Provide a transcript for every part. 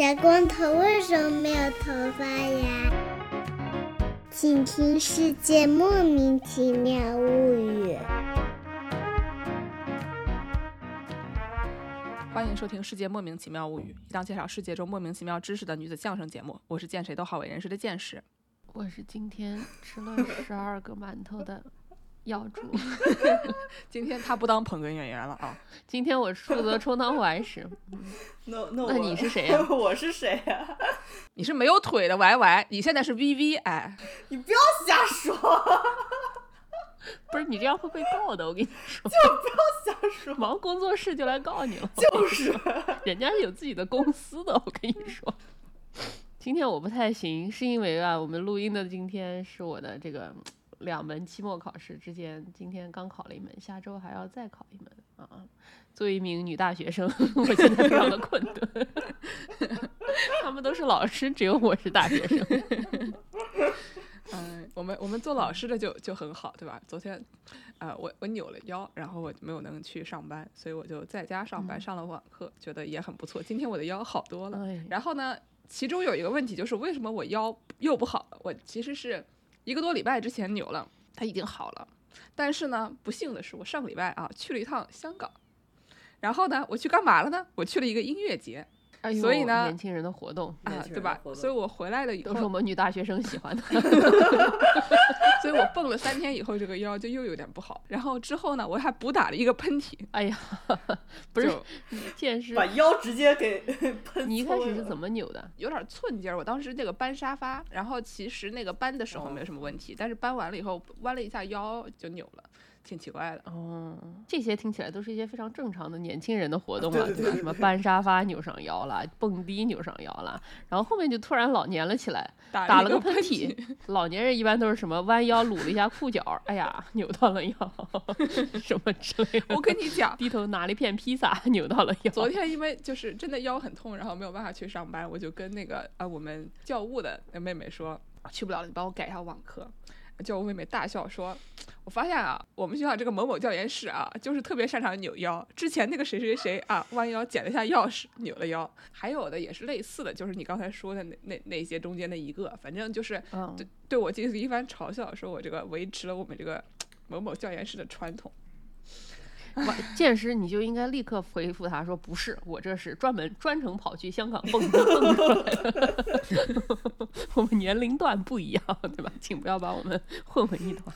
小光头为什么没有头发呀？请听《世界莫名其妙物语》。欢迎收听《世界莫名其妙物语》，一档介绍世界中莫名其妙知识的女子相声节目。我是见谁都好为人师的见识。我是今天吃了十二个馒头的药主。今天他不当捧哏演员了啊！今天我负责充当外师。那那那你是谁呀我是谁呀、你是没有腿的 Y Y，你现在是 V V，哎，你不要瞎说，不是你这样会被告的，我跟你说。就不要瞎说，忙工作室就来告你了。就是 人家是有自己的公司的，我跟你说。今天我不太行，是因为啊，我们录音的今天是我的这个两门期末考试之间，今天刚考了一门，下周还要再考一门啊。作为一名女大学生，我现在非常的困顿。他们都是老师，只有我是大学生。嗯，我们我们做老师的就就很好，对吧？昨天，呃，我我扭了腰，然后我没有能去上班，所以我就在家上班，上了网课，觉得也很不错。今天我的腰好多了。哎，然后呢，其中有一个问题就是为什么我腰又不好了？我其实是一个多礼拜之前扭了，他已经好了。但是呢，不幸的是，我上个礼拜啊去了一趟香港，然后呢，我去干嘛了呢？我去了一个音乐节哎所以呢年轻人的活动啊、年轻对吧所以我回来了以后都是我，们女大学生喜欢的。所以我蹦了三天以后，这个腰就又有点不好。然后之后呢，我还补打了一个喷嚏，哎呀，不是就见识把，腰直接给喷你一开始是？怎么扭的？有点寸劲儿。我当时那个搬沙发，然后其实那个搬的时候没有什么问题，但是搬完了以后弯了一下腰就扭了，挺奇怪的。哦，这些听起来都是一些非常正常的年轻人的活动啊，吧？对对对什么搬 沙发扭上腰了，蹦迪扭上腰了，然后后面就突然老年了起来，打打了个喷嚏。老年人一般都是什么弯腰撸了一下裤脚，哎呀，扭到了腰，什么之类的。我跟你讲，低头拿了一片披萨，扭到了腰。昨 天因为就是真的腰很痛，然后没有办法去上班，我就跟那个啊我们教务的那妹妹说，去不了了，你帮我改一下网课。教务妹妹大笑说：“我发现啊，我们学校这个某某教研室啊，就是特别擅长扭腰。之前那个谁谁谁啊，弯腰捡了一下钥匙，扭了腰。还有的也是类似的，就是你刚才说的那那那些中间的一个，反正就是嗯，对对我进行一番嘲笑，说我这个维持了我们这个某某教研室的传统。见识你就应该立刻回复他说不是，我这是专门专程跑去香港蹦迪蹦出来的。我们年龄段不一样，对吧？请不要把我们混为一团。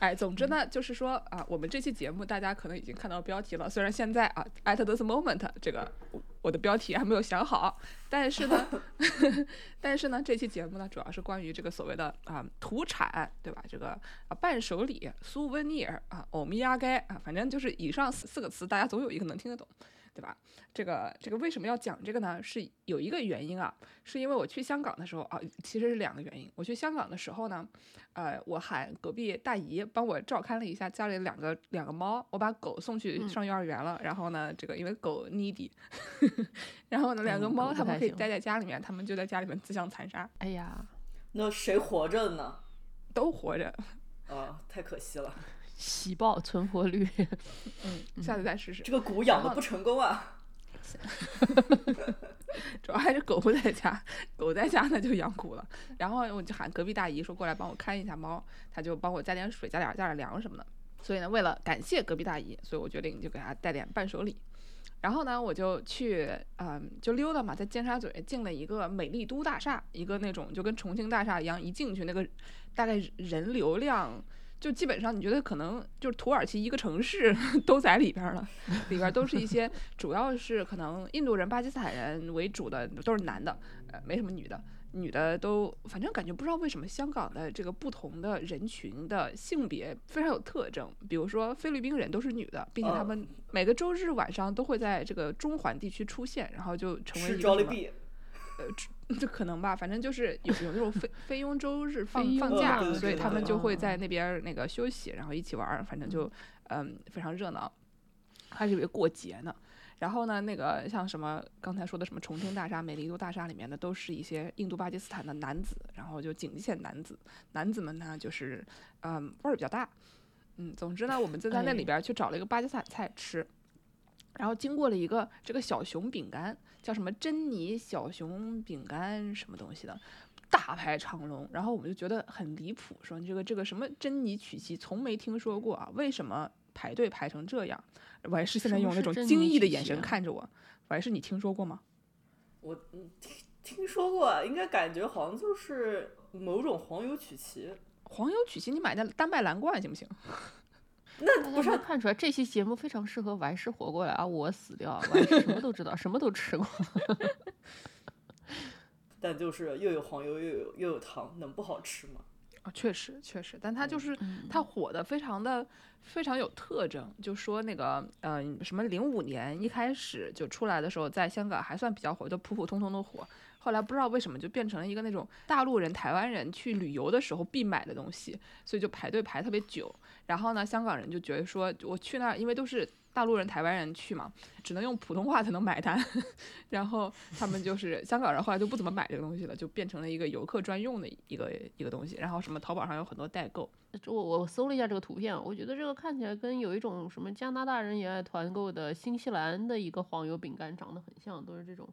哎，总之呢，就是说啊，我们这期节目大家可能已经看到标题了，虽然现在啊，at this moment 这个我我的标题还没有想好，但是呢，但是呢，这期节目呢，主要是关于这个所谓的啊土产，对吧？这个啊伴手礼、苏温尼尔啊、欧米亚该啊，反正就是以上四四个词，大家总有一个能听得懂。对吧？这个这个为什么要讲这个呢？是有一个原因啊，是因为我去香港的时候啊，其实是两个原因。我去香港的时候呢，呃，我喊隔壁大姨帮我照看了一下家里两个两个猫，我把狗送去嗯上幼儿园了。然后呢，这个因为狗 needy，然后呢，两个嗯猫它们可以待在家里面，它们就在家里面自相残杀，哎呀，那谁活着呢？都活着。啊，太可惜了，喜报存活率，嗯，下次再试试。这个蛊养的不成功啊！主要还是狗不在家，狗在家那就养蛊了。然后我就喊隔壁大姨说过来帮我看一下猫，她就帮我加点水、加点加点粮什么的。所以呢，为了感谢隔壁大姨，所以我决定就给她带点伴手礼。然后呢，我就去，嗯，就溜达嘛，在尖沙咀进了一个美丽都大厦，一个那种就跟重庆大厦一样，一进去那个大概人流量。就基本上，你觉得可能就是土耳其一个城市 都在里边儿了，里边儿都是一些主要是可能印度人、巴基斯坦人为主的，都是男的，呃，没什么女的，女的都反正感觉不知道为什么香港的这个不同的人群的性别非常有特征，比如说菲律宾人都是女的，并且他哦们每个周日晚上都会在这个中环地区出现，然后就成为一个什么 Jollibee，这可能吧，反正就是有有那种非非佣周日放放假，所以他们就会在那边儿那个休息，然后一起玩儿，反正就嗯非常热闹，还以为过节呢。然后呢，那个像什么刚才说的什么重庆大厦、美丽都大厦里面的，都是一些印度、巴基斯坦的男子，然后就警线男子，男子们呢就是嗯味儿比较大，嗯，总之呢，我们就在那里哎边去找了一个巴基斯坦菜吃。然后经过了一个这个小熊饼干，叫什么珍妮小熊饼干什么东西的，大排长龙。然后我们就觉得很离谱，说你这个这个什么珍妮曲奇从没听说过啊，为什么排队排成这样？我还是现在用那种惊异的眼神看着我，我还是你听说过吗？我嗯听听说过，应该感觉好像就是某种黄油曲奇。黄油曲奇，你买那丹麦蓝罐行不行？那大不是看出来，这期节目非常适合完事活过来啊！我死掉，完事什么都知道，什么都吃过。但就是又有黄油又有又有糖，能不好吃吗？啊，确实确实，但它就是嗯它火的非常的非常有特征，就说那个呃什么零五年一开始就出来的时候，在香港还算比较火，就普普通通的火。后来不知道为什么就变成了一个那种大陆人、台湾人去旅游的时候必买的东西，所以就排队排特别久。然后呢，香港人就觉得说，我去那儿，因为都是大陆人、台湾人去嘛，只能用普通话才能买单。然后他们就是香港人，后来就不怎么买这个东西了，就变成了一个游客专用的一个一个东西。然后什么淘宝上有很多代购，我我搜了一下这个图片，我觉得这个看起来跟有一种什么加拿大人也爱团购的新西兰的一个黄油饼干长得很像，都是这种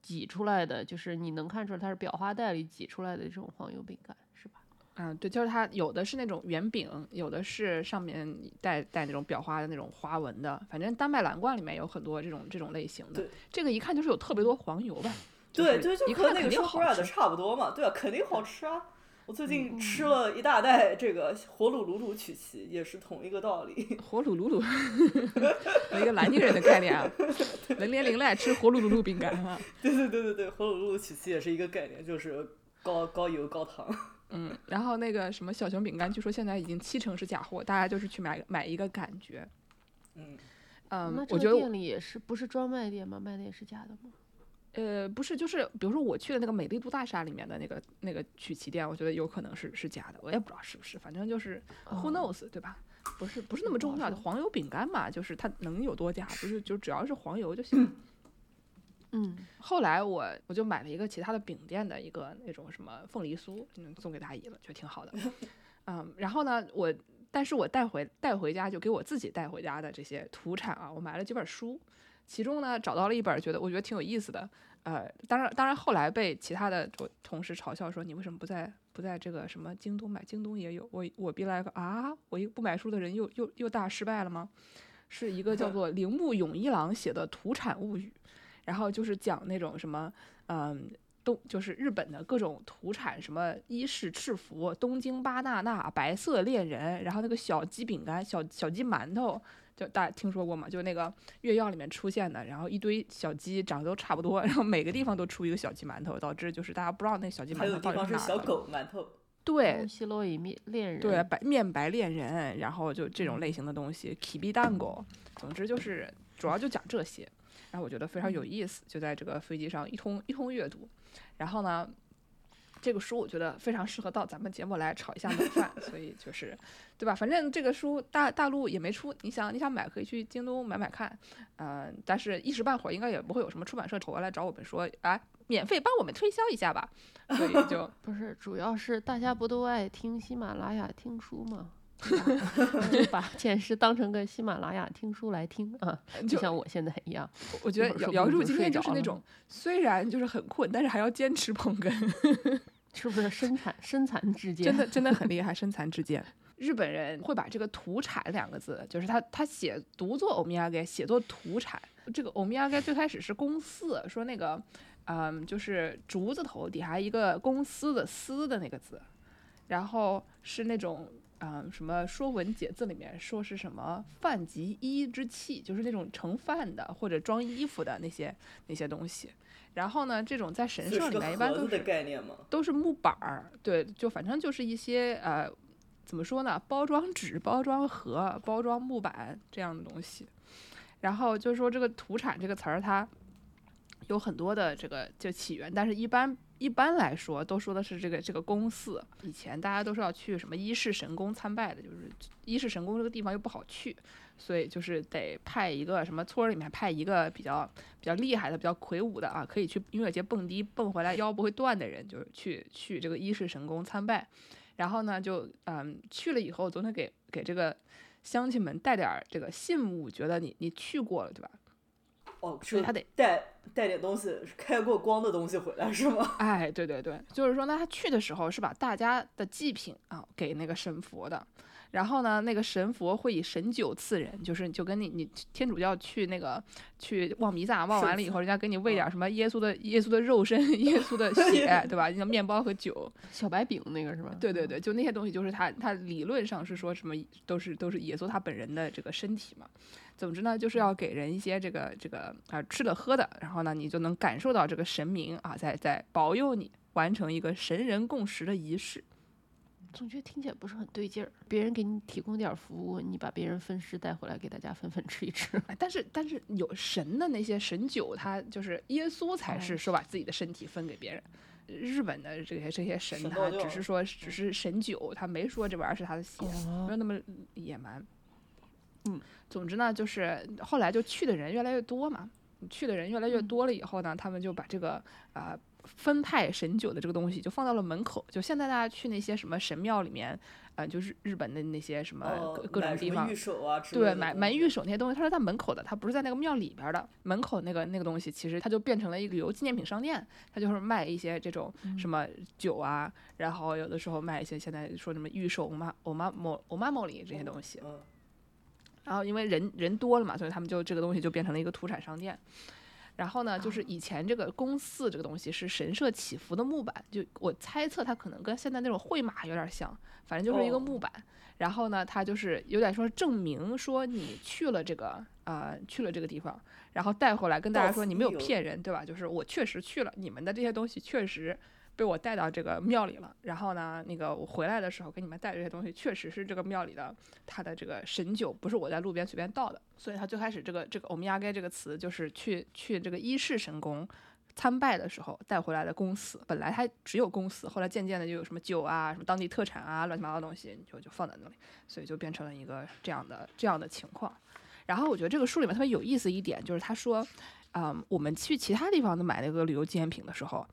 挤出来的，就是你能看出来它是裱花袋里挤出来的这种黄油饼干，是吧？嗯，对，就是它有的是那种圆饼，有的是上面带带那种裱花的那种花纹的，反正丹麦蓝罐里面有很多这种这种类型的对。这个一看就是有特别多黄油吧？对，对就和那个说定好吃。出来的差不多嘛，对啊，肯定好吃啊。我最近嗯吃了一大袋这个火卤卤卤曲奇，也是同一个道理。火卤卤卤，一个南京人的概念啊，能连林来吃火卤卤卤饼干啊。对对对对对，火卤卤卤曲奇也是一个概念，就是高高油高糖。嗯，然后那个什么小熊饼干，据说现在已经七成是假货，大家就是去买买一个感觉。嗯，嗯那，这我觉得我个店里也是不是专卖店吗？卖的也是假的吗？呃，不是，就是比如说我去的那个美丽都大厦里面的那个那个曲奇店，我觉得有可能是是假的，我也不知道是不是，反正就是哦 who knows，、对吧？不是不是那么重要的黄油饼干嘛，就是它能有多假，不是就只要是黄油就行。嗯，后来我我就买了一个其他的饼店的一个那种什么凤梨酥，嗯，送给大姨了，觉得挺好的。嗯，然后呢，我但是我带回带回家就给我自己带回家的这些土产啊，我买了几本书，其中呢找到了一本觉得我觉得挺有意思的，呃，当然当然后来被其他的我同事嘲笑说你为什么不在不在这个什么京东买，京东也有，我我 be like 啊，我一个不买书的人又又又大失败了吗？是一个叫 做铃木永一郎写的《土产物语》。然后就是讲那种什么，嗯，东就是日本的各种土产，什么伊势赤福、东京巴娜娜、白色恋人，然后那个小鸡饼干、小小鸡馒头，就大家听说过吗？就那个月药里面出现的，然后一堆小鸡长得都差不多，然后每个地方都出一个小鸡馒头，导致就是大家不知道那小鸡馒头到底地方是小是哪儿的。狗馒头。对西洛伊面恋人，对，白面白恋人，然后就这种类型的东西 k i b i 蛋糕，总之就是主要就讲这些。然后我觉得非常有意思，就在这个飞机上一通一通阅读。然后呢，这个书我觉得非常适合到咱们节目来炒一下冷饭，所以就是，对吧？反正这个书大大陆也没出，你想你想买可以去京东买买看，嗯、但是一时半会儿应该也不会有什么出版社跑过来找我们说，哎，免费帮我们推销一下吧，所以就 不是，主要是大家不都爱听喜马拉雅听书吗？就把见识当成个喜马拉雅听书来听啊，就就像我现在一样。我觉得姚柱今天就是那种虽然就是很困，但是还要坚持捧哏，是不是身残身残志坚？真的真的很厉害，身残志坚。日本人会把这个“土产”两个字，就是他他写读作欧米亚给，写作土产。这个欧米亚给最开始是公司，说那个，嗯，就是竹字头底下一个公司的“司”的那个字，然后是那种。嗯，什么《说文解字》里面说是什么“饭及衣之器”，就是那种盛饭的或者装衣服的那些那些东西。然后呢，这种在神社里面一般都。都是木板儿，对，就反正就是一些呃，怎么说呢，包装纸、包装盒、包装木板这样的东西。然后就是说这个土产这个词儿，它有很多的这个就起源，但是一般一般来说都说的是这个这个宫寺。以前大家都是要去什么伊势神宫参拜的，就是伊势神宫这个地方又不好去，所以就是得派一个什么村里面派一个比较比较厉害的、比较魁梧的啊，可以去音乐节蹦迪蹦回来腰不会断的人，就是去去这个伊势神宫参拜。然后呢，就嗯去了以后，总得给给这个乡亲们带点这个信物，觉得你你去过了，对吧？哦，所以他得带带点东西，开过光的东西回来是吗？哎，对对对，就是说那，他去的时候是把大家的祭品啊给那个神佛的，然后呢，那个神佛会以神酒赐人，就是就跟你你天主教去那个去望弥撒，望完了以后，人家给你喂点什么耶稣的耶稣的肉身、耶稣的血，对吧？那个面包和酒，小白饼那个是吧？对对对，就那些东西，就是他他理论上是说什么都是都是耶稣他本人的这个身体嘛。总之呢，就是要给人一些这个这个啊吃的喝的，然后呢，你就能感受到这个神明啊在在保佑你完成一个神人共识的仪式。总觉得听起来不是很对劲儿。别人给你提供点服务，你把别人分尸带回来给大家分分吃一吃。哎但是但是有神的那些神酒，他就是耶稣才是说把自己的身体分给别人。日本的这些这些神，他只是说只是神酒，他没说这玩意儿是他的血，没有那么野蛮。嗯，总之呢，就是后来就去的人越来越多嘛，去的人越来越多了以后呢，他们就把这个呃分派神酒的这个东西就放到了门口。就现在大家去那些什么神庙里面，呃，就是日本的那些什么呃各各种地方对，买买御守那些东西，它是在门口的，它不是在那个庙里边儿的。门口那个那个东西，其实它就变成了一个旅游纪念品商店，它就是卖一些这种什么酒啊，然后有的时候卖一些现在说什么御守、欧妈、欧妈莫、欧妈莫里这些东西。嗯，然后因为人人多了嘛，所以他们就这个东西就变成了一个土产商店。然后呢，就是以前这个公祀这个东西是神社祈福的木板，就我猜测它可能跟现在那种会马有点像，反正就是一个哦木板。然后呢，它就是有点说证明说你去了这个呃去了这个地方，然后带回来跟大家说你没有骗人，对吧？就是我确实去了，你们的这些东西确实被我带到这个庙里了。然后呢，那个我回来的时候给你们带这些东西，确实是这个庙里的它的这个神酒，不是我在路边随便倒的。所以他最开始这个这个欧米亚盖这个词，就是去去这个伊势神宫。参拜的时候带回来的公司，本来它只有公司，后来渐渐的就有什么酒啊、什么当地特产啊、乱七八糟的东西，就就放在那里，所以就变成了一个这样的这样的情况。然后我觉得这个书里面特别有意思一点，就是他说，嗯，我们去其他地方的买那个旅游纪念品的时候，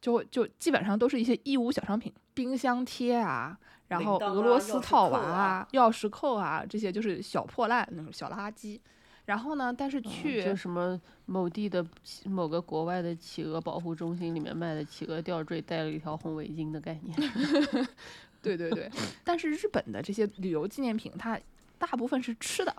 就就基本上都是一些义乌小商品，冰箱贴啊，然后俄罗斯套娃啊钥匙扣啊，这些就是小破烂那种小垃圾。然后呢，但是去、就什么某地的某个国外的企鹅保护中心里面卖的企鹅吊坠，带了一条红围巾的概念。对对对，但是日本的这些旅游纪念品，它大部分是吃的，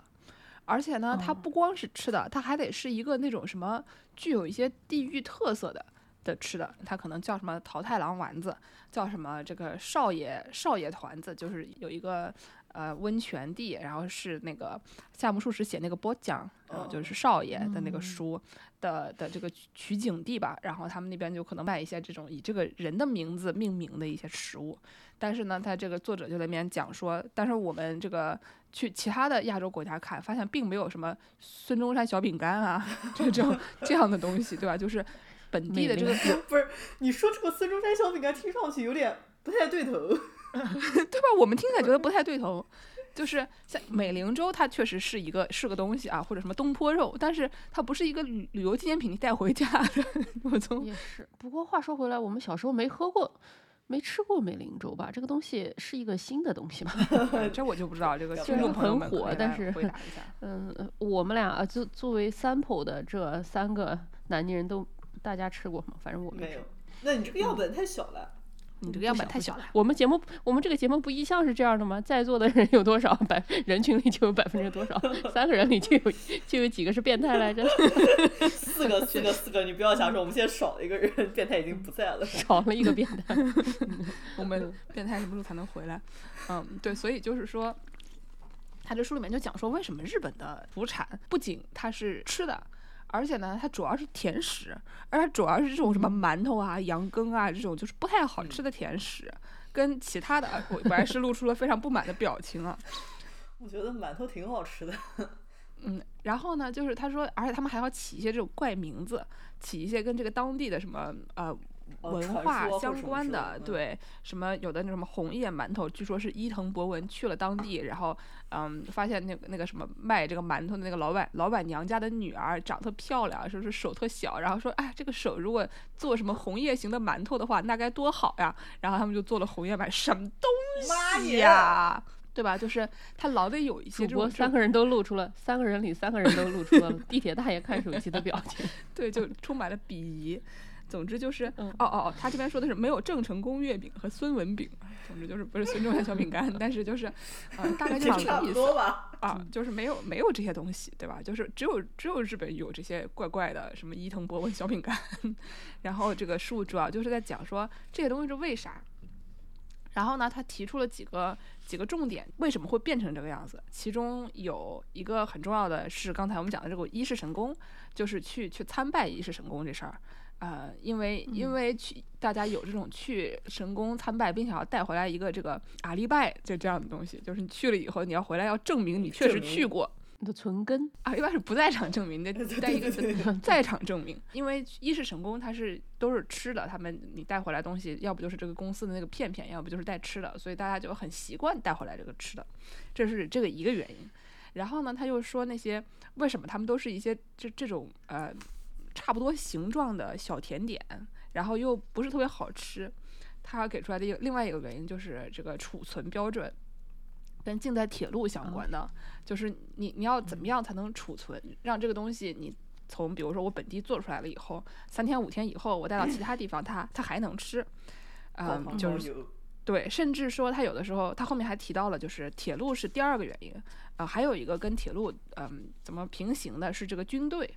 而且呢，它哦不光是吃的，它还得是一个那种什么具有一些地域特色的的吃的，它可能叫什么桃太郎丸子，叫什么这个少爷少爷团子，就是有一个呃温泉地，然后是那个夏目漱石写那个波江，然后就是少爷的那个嗯书的的这个取取景地吧，然后他们那边就可能卖一些这种以这个人的名字命名的一些食物。但是呢，他这个作者就在那边讲说，但是我们这个去其他的亚洲国家看，发现并没有什么孙中山小饼干啊，这种这样的东西，对吧？就是本地的这个有 不是你说这个孙中山小饼干，听上去有点不太对头。对吧？我们听起来觉得不太对头。就是像美龄粥，它确实是一个是个东西啊，或者什么东坡肉，但是它不是一个旅旅游纪念品，你带回家的。我从也是，不过话说回来，我们小时候没喝过、没吃过美龄粥吧？这个东西是一个新的东西吗？这我就不知道，这个虽听众然朋友们很火但是回答一下。嗯，呃我们俩啊，作作为 sample 的这三个南宁人都，大家吃过吗？反正我没吃那你这个样本太小了。你这个样本太小了。我们节目，我们这个节目不一向是这样的吗？在座的人有多少？百人群里就有百分之多少？三个人里就有就有几个是变态来着？四个，四个，四个，你不要瞎说，我们现在少了一个人，变态已经不在了。少了一个变态。我们变态什么时候才能回来？嗯，对，所以就是说，他这书里面就讲说，为什么日本的土产不仅它是吃的，而且呢，它主要是甜食，而它主要是这种什么馒头啊、羊羹啊这种就是不太好吃的甜食，跟其他的，啊我我还是露出了非常不满的表情啊。我觉得馒头挺好吃的。嗯，然后呢，就是他说，而且他们还要起一些这种怪名字，起一些跟这个当地的什么呃哦文化相关的，对，什么有的那什么红叶馒头，据说是伊藤博文去了当地，然后嗯，发现那个那个什么卖这个馒头的那个老板老板娘家的女儿长特漂亮，说是手特小，然后说哎，这个手如果做什么红叶型的馒头的话，那该多好呀，然后他们就做了红叶馒，什么东西呀？对吧？就是他老得有一些主播三个人都露出了，三个人里三个人都露出了地铁大爷看手机的表情。对，就充满了鄙夷。总之就是，嗯哦哦哦，他这边说的是没有郑成功月饼和孙文饼，总之就是不是孙中山小饼干，但是就是，呃，大概这这差不多吧。啊，就是没有没有这些东西，对吧？就是只有只有日本有这些怪怪的什么伊藤博文小饼干，然后这个书主要就是在讲说这些东西是为啥。然后呢，他提出了几个几个重点，为什么会变成这个样子？其中有一个很重要的是刚才我们讲的这个一世神功，就是去去参拜一世神功这事儿。呃，因为因为去大家有这种去神宫参拜，并且要带回来一个这个阿利拜就这样的东西，就是你去了以后，你要回来要证明你确实去过。你的存根，阿利拜是不在场证明的，对带一个在场证明。因为一是神宫它是都是吃的，他们你带回来东西，要不就是这个公司的那个片片，要不就是带吃的，所以大家就很习惯带回来这个吃的，这是这个一个原因。然后呢，他又说那些为什么他们都是一些这这种呃差不多形状的小甜点，然后又不是特别好吃。他给出来的一个另外一个原因就是这个储存标准跟近代铁路相关的，就是你你要怎么样才能储存，让这个东西你从比如说我本地做出来了以后，三天五天以后我带到其他地方，它它还能吃。嗯，就是对，甚至说他有的时候，他后面还提到了，就是铁路是第二个原因，啊、还有一个跟铁路嗯怎么平行的是这个军队，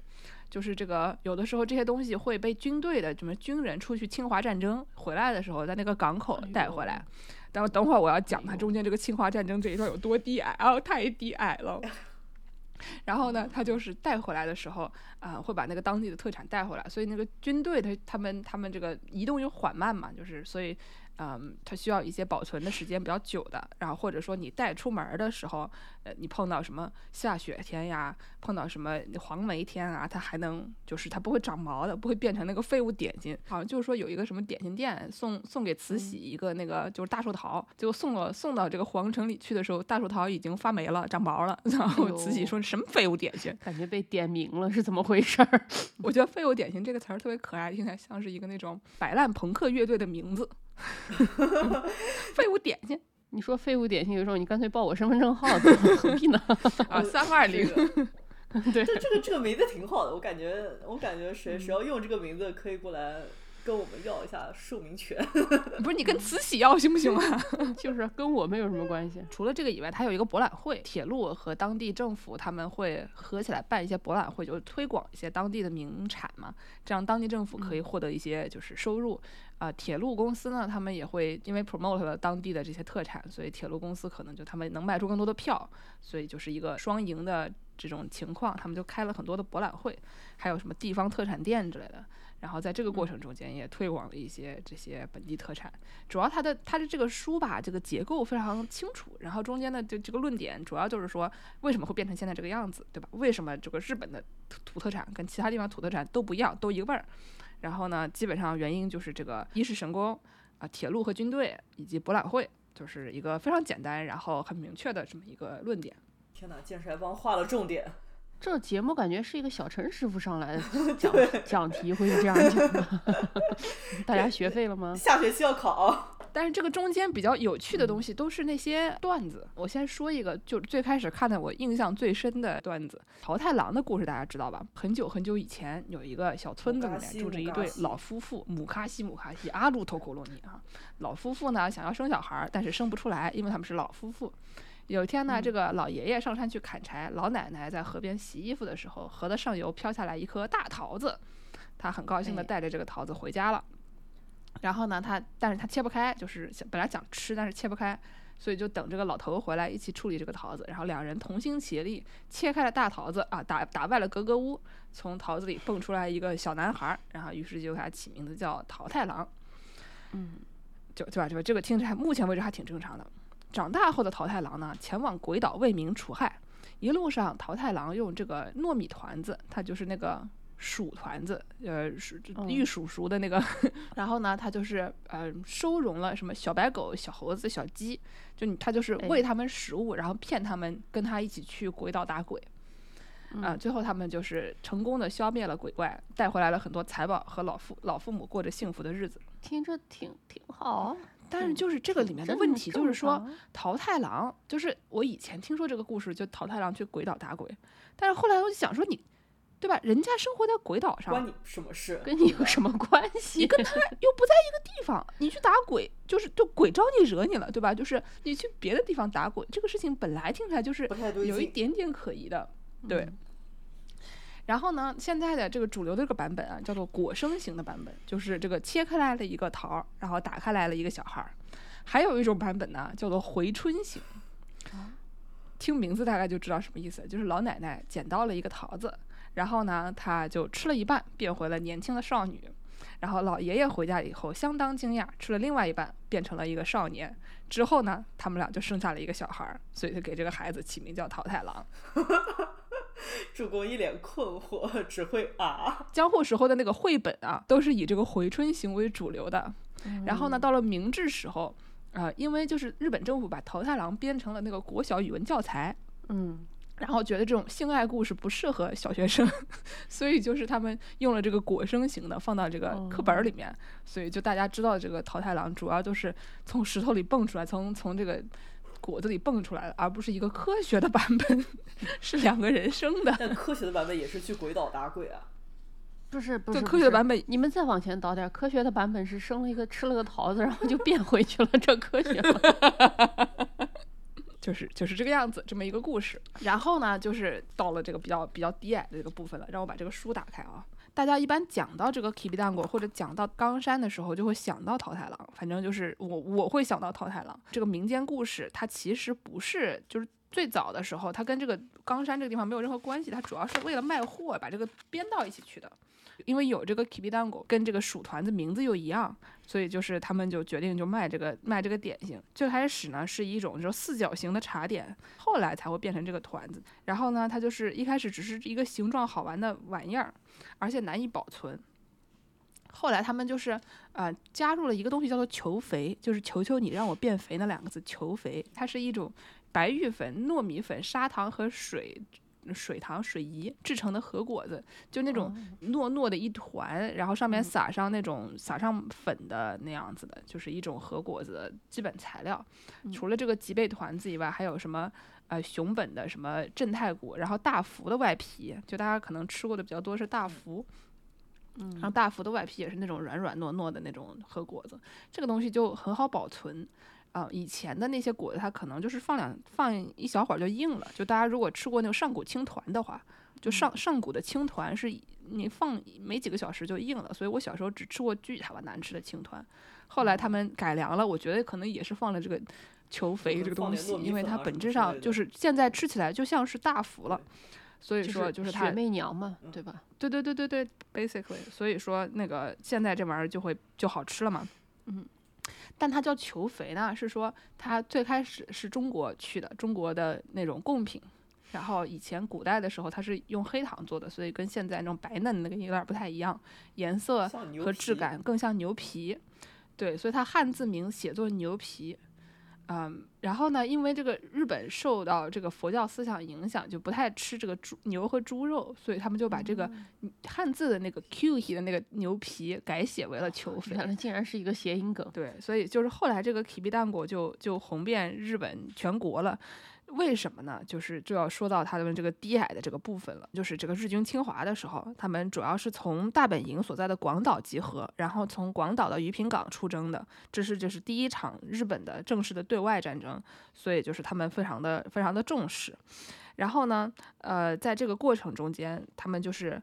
就是这个有的时候这些东西会被军队的什么军人出去侵华战争回来的时候，在那个港口带回来。等等会儿我要讲哎呦它中间这个侵华战争这一段有多低矮啊，太低矮了。然后呢，他就是带回来的时候，啊、会把那个当地的特产带回来，所以那个军队他他们他们这个移动又缓慢嘛，就是所以，嗯，它需要一些保存的时间比较久的，然后或者说你带出门儿的时候，呃，你碰到什么下雪天呀，碰到什么黄梅天啊，它还能就是它不会长毛的，不会变成那个废物点心。好像就是说有一个什么点心店送送给慈禧一个那个就是大寿桃，结果送了送到这个皇城里去的时候，大寿桃已经发霉了，长毛了。然后慈禧说什么废物点心？感觉被点名了，是怎么回事儿？我觉得“废物点心”这个词儿特别可爱，听起来像是一个那种摆烂朋克乐队的名字。废物点心你说废物点心，有时候你干脆报我身份证号得了，何必呢？啊，呃三二零这。个 对，这这个这个名字挺好的，我感觉我感觉嗯谁谁要用这个名字，可以过来跟我们要一下署名权。不是你跟慈禧要行不行啊？就是跟我们有什么关系？除了这个以外，它有一个博览会，铁路和当地政府他们会合起来办一些博览会，就是推广一些当地的名产嘛，这样当地政府可以获得一些就是收入。啊、铁路公司呢，他们也会因为 promote 了当地的这些特产，所以铁路公司可能就他们能卖出更多的票，所以就是一个双赢的这种情况，他们就开了很多的博览会，还有什么地方特产店之类的。然后在这个过程中间也推广了一些这些本地特产，主要它的它的这个书吧，这个结构非常清楚，然后中间的这这个论点主要就是说为什么会变成现在这个样子，对吧？为什么这个日本的土土特产跟其他地方土特产都不一样，都一个味儿？然后呢，基本上原因就是这个一是神功啊、铁路和军队以及博览会，就是一个非常简单然后很明确的这么一个论点。天哪，剑士还帮画了重点。这节目感觉是一个小陈师傅上来 讲讲题，会是这样讲的。大家学废了吗？下学期要考，但是这个中间比较有趣的东西都是那些段子。我先说一个，就最开始看的我印象最深的段子，桃太郎的故事大家知道吧？很久很久以前，有一个小村子里面住着一对老夫妇，姆卡西姆卡西阿鲁托库洛尼啊。老夫妇呢想要生小孩儿，但是生不出来，因为他们是老夫妇。有一天呢，这个老爷爷上山去砍柴，老奶奶在河边洗衣服的时候，河的上游飘下来一颗大桃子，他很高兴的哎带着这个桃子回家了。然后呢，他但是他切不开，就是想本来想吃，但是切不开，所以就等这个老头回来一起处理这个桃子。然后两人同心协力切开了大桃子啊，打打败了格格巫，从桃子里蹦出来一个小男孩儿，然后于是就给他起名字叫桃太郎。嗯，就对吧？对吧？这个听着还目前为止还挺正常的。长大后的桃太郎呢，前往鬼岛为民除害。一路上，桃太郎用这个糯米团子，它就是那个薯团子，呃，薯嗯玉蜀黍的那个。然后呢，他就是呃收容了什么小白狗、小猴子、小鸡，就你他就是哎喂他们食物，然后骗他们跟他一起去鬼岛打鬼。啊、嗯最后他们就是成功的消灭了鬼怪，带回来了很多财宝和老父老父母过着幸福的日子。听着挺挺好。但是就是这个里面的问题就是说，桃太郎就是我以前听说这个故事，就桃太郎去鬼岛打鬼，但是后来我就想说你，对吧？人家生活在鬼岛上，关你什么事？跟你有什么关系？你跟他 又不在一个地方，你去打鬼，就是就鬼招你惹你了，对吧？就是你去别的地方打鬼，这个事情本来听起来就是有一。点点可疑的，对。嗯然后呢，现在的这个主流的这个版本啊，叫做果生型的版本，就是这个切开来了一个桃儿，然后打开来了一个小孩儿。还有一种版本呢，叫做回春型。听名字大概就知道什么意思，就是老奶奶捡到了一个桃子，然后呢，他就吃了一半，变回了年轻的少女。然后老爷爷回家以后相当惊讶，吃了另外一半，变成了一个少年。之后呢，他们俩就生下了一个小孩儿，所以就给这个孩子起名叫桃太郎。主公一脸困惑，只会啊。江户时候的那个绘本啊，都是以这个回春型为主流的。然后呢，到了明治时候，呃，因为就是日本政府把桃太郎编成了那个国小语文教材，嗯，然后觉得这种性爱故事不适合小学生，所以就是他们用了这个果生型的放到这个课本儿里面，所以就大家知道这个桃太郎主要就是从石头里蹦出来，从从这个果子里蹦出来的，而不是一个科学的版本，是两个人生的。但科学的版本也是去鬼岛打鬼啊。不 是不是，科学的版本你们再往前倒点儿，科学的版本是生了一个吃了个桃子，然后就变回去了，这科学吗？就是就是这个样子，这么一个故事。然后呢，就是到了这个比较比较低矮的这个部分了。让我把这个书打开啊。大家一般讲到这个 Kibi 蛋果或者讲到冈山的时候，就会想到桃太郎。反正就是我我会想到桃太郎这个民间故事，它其实不是就是最早的时候，它跟这个冈山这个地方没有任何关系，它主要是为了卖货把这个编到一起去的。因为有这个 Kibi 蛋果跟这个薯团子名字又一样，所以就是他们就决定就卖这个卖这个点心。最开始呢是一种就四角形的茶点，后来才会变成这个团子。然后呢，它就是一开始只是一个形状好玩的玩意儿，而且难以保存。后来他们就是呃加入了一个东西叫做求肥，就是求求你让我变肥那两个字求肥，它是一种白玉粉、糯米粉、砂糖和水。水糖、水饴制成的核果子，就那种糯糯的一团，然后上面撒上那种撒上粉的那样子的，就是一种核果子的基本材料。除了这个吉贝团子以外，还有什么呃熊本的什么正太果，然后大福的外皮，就大家可能吃过的比较多是大福。嗯然后大福的外皮也是那种软软糯糯的那种核果子，这个东西就很好保存。啊、以前的那些果子，它可能就是放两放一小会儿就硬了。就大家如果吃过那个上古青团的话，就上上古的青团是你放没几个小时就硬了。所以我小时候只吃过巨他妈难吃的青团，后来他们改良了，我觉得可能也是放了这个球肥这个东西，因为它本质上就是现在吃起来就像是大福了。所以说就是它学媚娘嘛，对吧？对对对对对，basically，所以说那个现在这玩意儿就会就好吃了嘛。嗯，但它叫球肥呢，是说它最开始是中国去的，中国的那种贡品。然后以前古代的时候，它是用黑糖做的，所以跟现在那种白嫩的那个有点不太一样，颜色和质感更像牛皮。对，所以它汉字名写作牛皮。嗯，然后呢，因为这个日本受到这个佛教思想影响，就不太吃这个猪牛和猪肉，所以他们就把这个汉字的那个 Q 体的那个牛皮改写为了球肥。原来竟然是一个谐音梗。对，所以就是后来这个 Kibi 蛋果就就红遍日本全国了。为什么呢？就是就要说到他们这个低矮的这个部分了。就是这个日军侵华的时候，他们主要是从大本营所在的广岛集合，然后从广岛的鱼平港出征的。这是就是第一场日本的正式的对外战争，所以就是他们非常的非常的重视。然后呢，呃，在这个过程中间，他们就是。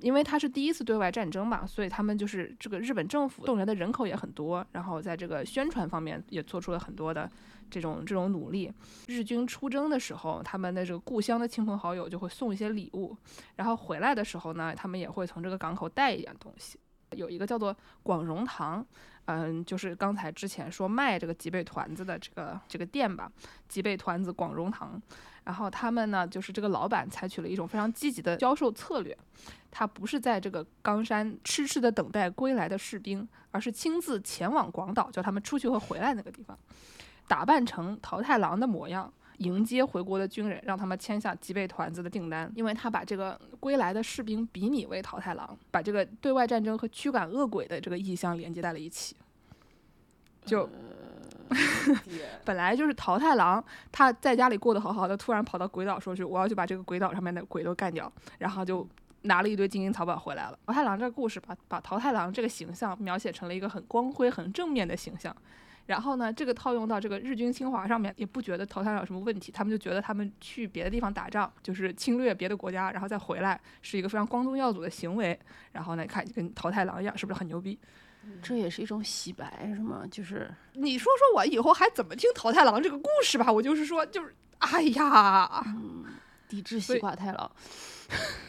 因为它是第一次对外战争嘛，所以他们就是这个日本政府动员的人口也很多，然后在这个宣传方面也做出了很多的这种这种努力。日军出征的时候，他们的这个故乡的亲朋好友就会送一些礼物，然后回来的时候呢，他们也会从这个港口带一点东西。有一个叫做广荣堂，嗯，就是刚才之前说卖这个吉贝团子的这个这个店吧，吉贝团子广荣堂。然后他们呢，就是这个老板采取了一种非常积极的销售策略，他不是在这个冈山痴痴的等待归来的士兵，而是亲自前往广岛，叫他们出去和回来那个地方，打扮成桃太郎的模样。迎接回国的军人，让他们签下脊背团子的订单，因为他把这个归来的士兵比拟为桃太郎，把这个对外战争和驱赶恶鬼的这个意象连接在了一起。就天 本来就是桃太郎，他在家里过得好好的，突然跑到鬼岛说去，我要去把这个鬼岛上面的鬼都干掉，然后就拿了一堆金银财宝回来了。桃太郎这个故事把把桃太郎这个形象描写成了一个很光辉、很正面的形象。然后呢，这个套用到这个日军侵华上面，也不觉得淘太郎有什么问题，他们就觉得他们去别的地方打仗，就是侵略别的国家，然后再回来，是一个非常光宗耀祖的行为。然后呢，看跟淘太郎一样，是不是很牛逼？这也是一种洗白，是吗？就是你说说我以后还怎么听淘太郎这个故事吧？我就是说，就是哎呀，抵制西瓜太郎。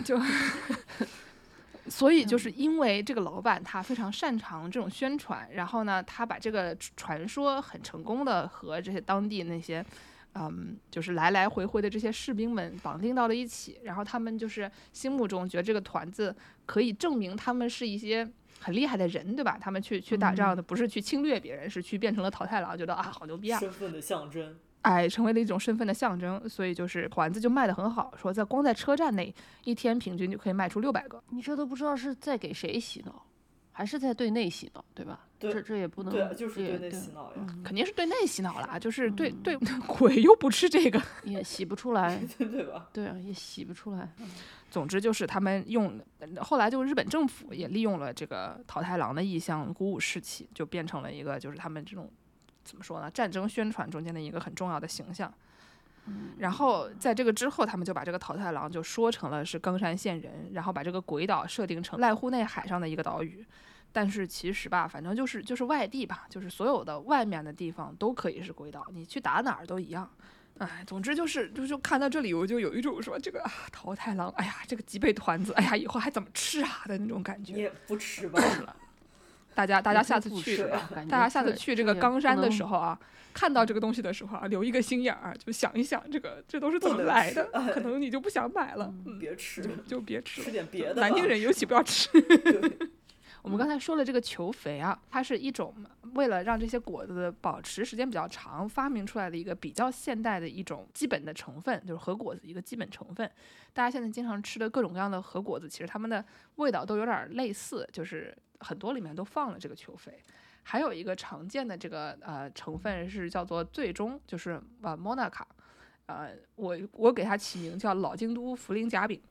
就 所以就是因为这个老板他非常擅长这种宣传，然后呢，他把这个传说很成功的和这些当地那些。嗯，就是来来回回的这些士兵们绑定到了一起，然后他们就是心目中觉得这个团子可以证明他们是一些很厉害的人，对吧？他们去去打仗的不是去侵略别人，是去变成了淘汰狼，觉得啊好牛逼啊！身份的象征。哎，成为了一种身份的象征，所以就是团子就卖得很好，说在光在车站内一天平均就可以卖出六百个。你这都不知道是在给谁洗脑，还是在对内洗脑，对吧？对这这也不能，对啊，就是对内洗脑呀。肯定是对内洗脑啦，就是对对 鬼又不吃这个。也洗不出来，对对吧？对啊，也洗不出来。嗯总之就是他们用，后来就日本政府也利用了这个桃太郎的意象鼓舞士气，就变成了一个就是他们这种怎么说呢，战争宣传中间的一个很重要的形象。然后在这个之后，他们就把这个桃太郎就说成了是冈山县人，然后把这个鬼岛设定成濑户内海上的一个岛屿。但是其实吧，反正就是就是外地吧，就是所有的外面的地方都可以是鬼岛，你去打哪儿都一样。哎，总之就是就就看到这里，我就有一种说这个啊桃太郎，哎呀这个脊背团子，哎呀以后还怎么吃啊的那种感觉。你也不吃吧？大家大家下次去大家下次去这个冈山的时候啊，看到这个东西的时候啊，留一个心眼儿，就想一想这个这都是怎么来的，哎可能你就不想买了，嗯，别吃，就就别吃吃了。点别的。南京人尤其不要吃。我们刚才说了这个球肥啊，它是一种为了让这些果子保持时间比较长，发明出来的一个比较现代的一种基本的成分，就是核果子一个基本成分。大家现在经常吃的各种各样的核果子，其实它们的味道都有点儿类似，就是很多里面都放了这个球肥。还有一个常见的这个呃成分是叫做最终，就是呃 Monaca，呃我我给它起名叫老京都茯苓夹饼。